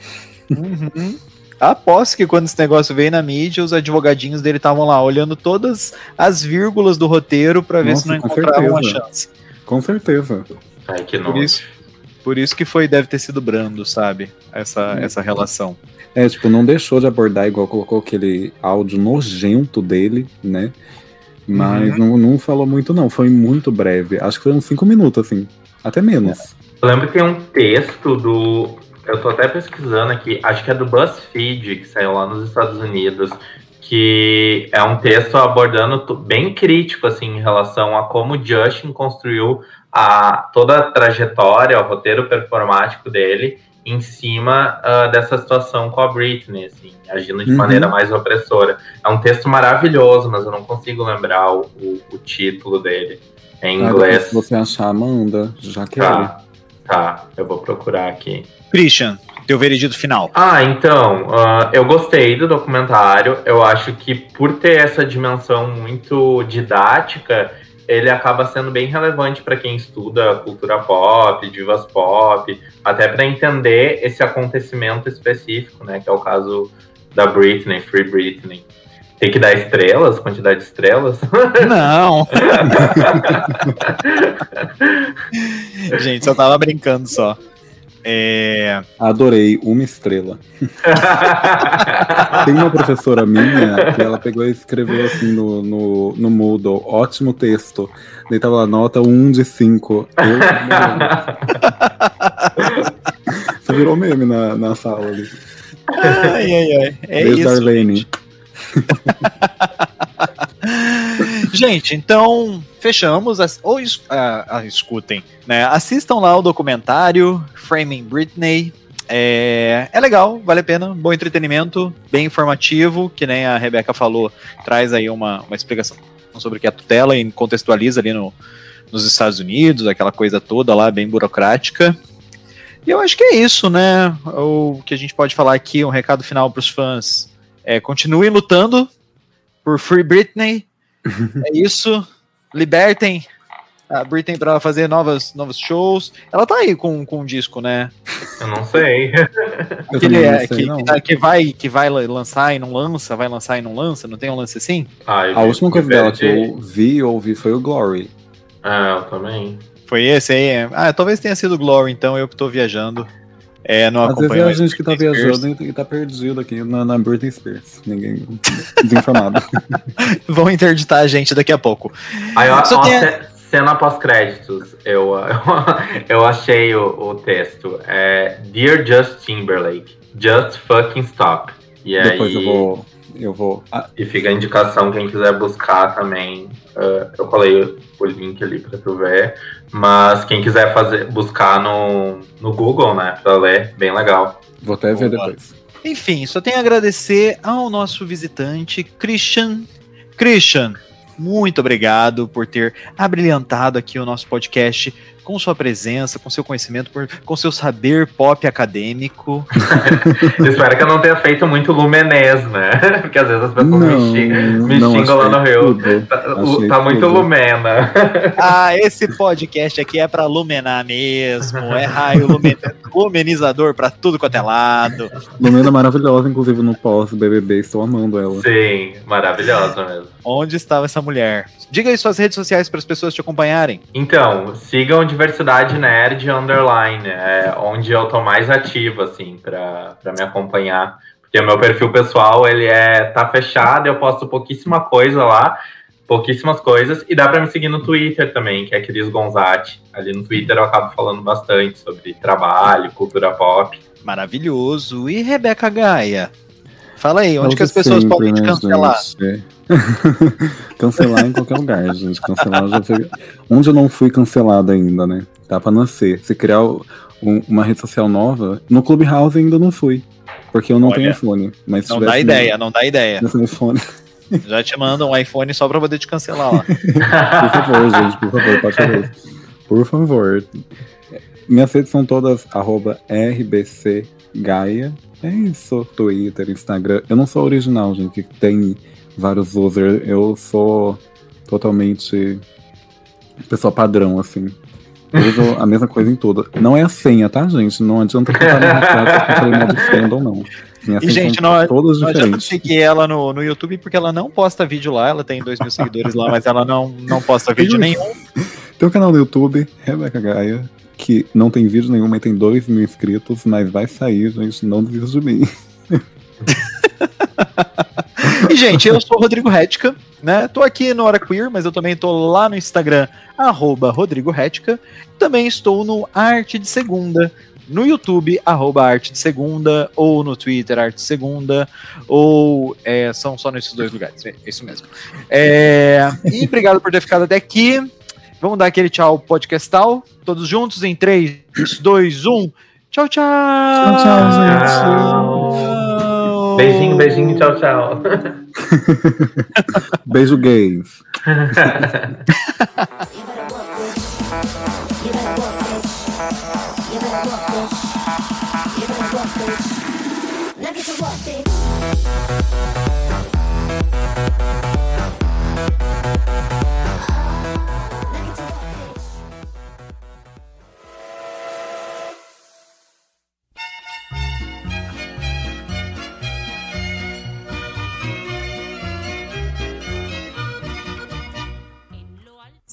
Uhum. Aposto que quando esse negócio veio na mídia, os advogadinhos dele estavam lá olhando todas as vírgulas do roteiro pra ver Nossa, se não encontravam uma chance. Com certeza. Ai, que Por nojo. isso, por isso que foi, deve ter sido brando, sabe? Essa, essa relação. É, tipo, não deixou de abordar igual colocou aquele áudio nojento dele, né? Mas não, não falou muito, não. Foi muito breve. Acho que foi uns cinco minutos, assim. Até menos. Eu lembro que tem um texto do. Eu tô até pesquisando aqui, acho que é do BuzzFeed, que saiu lá nos Estados Unidos, que é um texto abordando bem crítico, assim, em relação a como o Justin construiu a, toda a trajetória, o roteiro performático dele em cima ah, dessa situação com a Britney, assim, agindo de Uhum. maneira mais opressora. É um texto maravilhoso, mas eu não consigo lembrar o, o- o título dele em Ah, inglês. se você achar, manda. Já quero. Tá, tá, eu vou procurar aqui. Christian, teu veredito final. Ah, então, ah, eu gostei do documentário. Eu acho que por ter essa dimensão muito didática, ele acaba sendo bem relevante para quem estuda cultura pop, divas pop, até para entender esse acontecimento específico, né? Que é o caso da Britney, Free Britney. Tem que dar estrelas, quantidade de estrelas. Não. Gente, só tava brincando só. É... Adorei, uma estrela. Tem uma professora minha que ela pegou e escreveu assim no, no, no Moodle, ótimo texto. Daí tava lá, nota 1 de 5. Eu, Você virou meme na, na sala ali. Ai, ai, ai. É Beijo, isso. Darlene. Gente, então fechamos. Ou es- ah, ah, escutem, né? Assistam lá o documentário Framing Britney. É, é legal, vale a pena, bom entretenimento, bem informativo, que nem a Rebeca falou, traz aí uma, uma explicação sobre o que é a tutela e contextualiza ali no, nos Estados Unidos, aquela coisa toda lá, bem burocrática. E eu acho que é isso, né? O que a gente pode falar aqui, um recado final para os fãs. É, continuem lutando por Free Britney. é isso. Libertem a Britney para ela fazer novas, novos shows. Ela tá aí com, com um disco, né? eu não sei. Eu Aquele também não é, sei, que, não. que, que vai, que vai lançar e não lança, vai lançar e não lança, não tem um lance assim? Ai, A última coisa dela que eu vi e ouvi foi o Glory. Ah, eu também. Foi esse aí? é. Ah, talvez tenha sido Glory, então eu que tô viajando. É, não Às vezes é a gente que tá Spears. viajando e tá perdido aqui na, na Britney Spears. Ninguém desinformado. Vão interditar a gente daqui a pouco. Aí, ó, Só ó, tem sé- cena pós-créditos, eu, eu achei o, o texto. É Dear Just Timberlake, just fucking stop. E Depois aí, eu vou. Eu vou. Ah, E fica a indicação, quem quiser buscar também. uh, eu falei o, link ali pra tu ver. Mas quem quiser fazer, buscar no, no Google, né? Pra ler, bem legal. vou até ver Boa. depois. Enfim, só tenho a agradecer ao nosso visitante, Christian. Christian, muito obrigado por ter abrilhantado aqui o nosso podcast com sua presença, com seu conhecimento, por- com seu saber pop acadêmico. Espero que eu não tenha feito muito lumenês, né? Porque às vezes as pessoas me Não, xingam, me não, xingam lá no Rio. tudo. Tá, Achei tá muito tudo. lumena. Ah, esse podcast aqui é pra lumenar mesmo, é raio lumen- lumenizador pra tudo quanto é lado. Lumena maravilhosa, inclusive no pós-BBB, estou amando ela. Sim, maravilhosa mesmo. Onde estava essa mulher? Diga aí suas redes sociais para as pessoas te acompanharem. Então, sigam Diversidade Nerd Underline, é onde eu tô mais ativo, assim, pra, pra me acompanhar. Porque o meu perfil pessoal, ele é tá fechado, eu posto pouquíssima coisa lá, pouquíssimas coisas, e dá pra me seguir no Twitter também, que é Cris Gonzatti. Ali no Twitter eu acabo falando bastante sobre trabalho, cultura pop. Maravilhoso. E Rebeca Gaia? Fala aí, onde É o que as pessoas podem te né, cancelar? gente? cancelar em qualquer lugar, gente. Cancelar já foi. Onde eu não fui cancelado ainda, né? Tá pra nascer. Se criar um- uma rede social nova, no Clubhouse ainda não fui. Porque eu não Olha, tenho iPhone. Mas Não dá ideia, não dá ideia. IPhone. Já te mandam um iPhone só pra poder te cancelar lá. Por favor, gente, por favor, pode fazer. Por favor. Minhas redes são todas arroba rbcgaia. É isso, Twitter, Instagram. Eu não sou original, gente, que tem vários users. Eu sou totalmente pessoa padrão, assim. Eu uso a mesma coisa em tudo. Não é a senha, tá, gente? Não adianta me arrastar se eu falei senha ou não. Minhas E, gente, não, todas não adianta diferentes. seguir ela no, no YouTube porque ela não posta vídeo lá. Ela tem 2 mil seguidores lá, mas ela não, não posta vídeo nenhum. Tem um canal no YouTube, Rebeca Gaia, que não tem vídeo nenhum, mas tem 2 mil inscritos, mas vai sair, gente, não desista de mim. E, gente, eu sou o Rodrigo Retka, né? Tô aqui no Hora Queer, mas eu também tô lá no Instagram, arroba Rodrigo Retka. Também estou no Arte de Segunda, no YouTube, arroba Arte de Segunda, ou no Twitter, Arte de Segunda, ou é, são só nesses dois lugares, é isso mesmo. É, e obrigado por ter ficado até aqui. Vamos dar aquele tchau podcastal, todos juntos em 3, 2, 1. Tchau, tchau! Tchau, tchau, gente. Beijinho, beijinho, tchau, tchau. Beijo gays.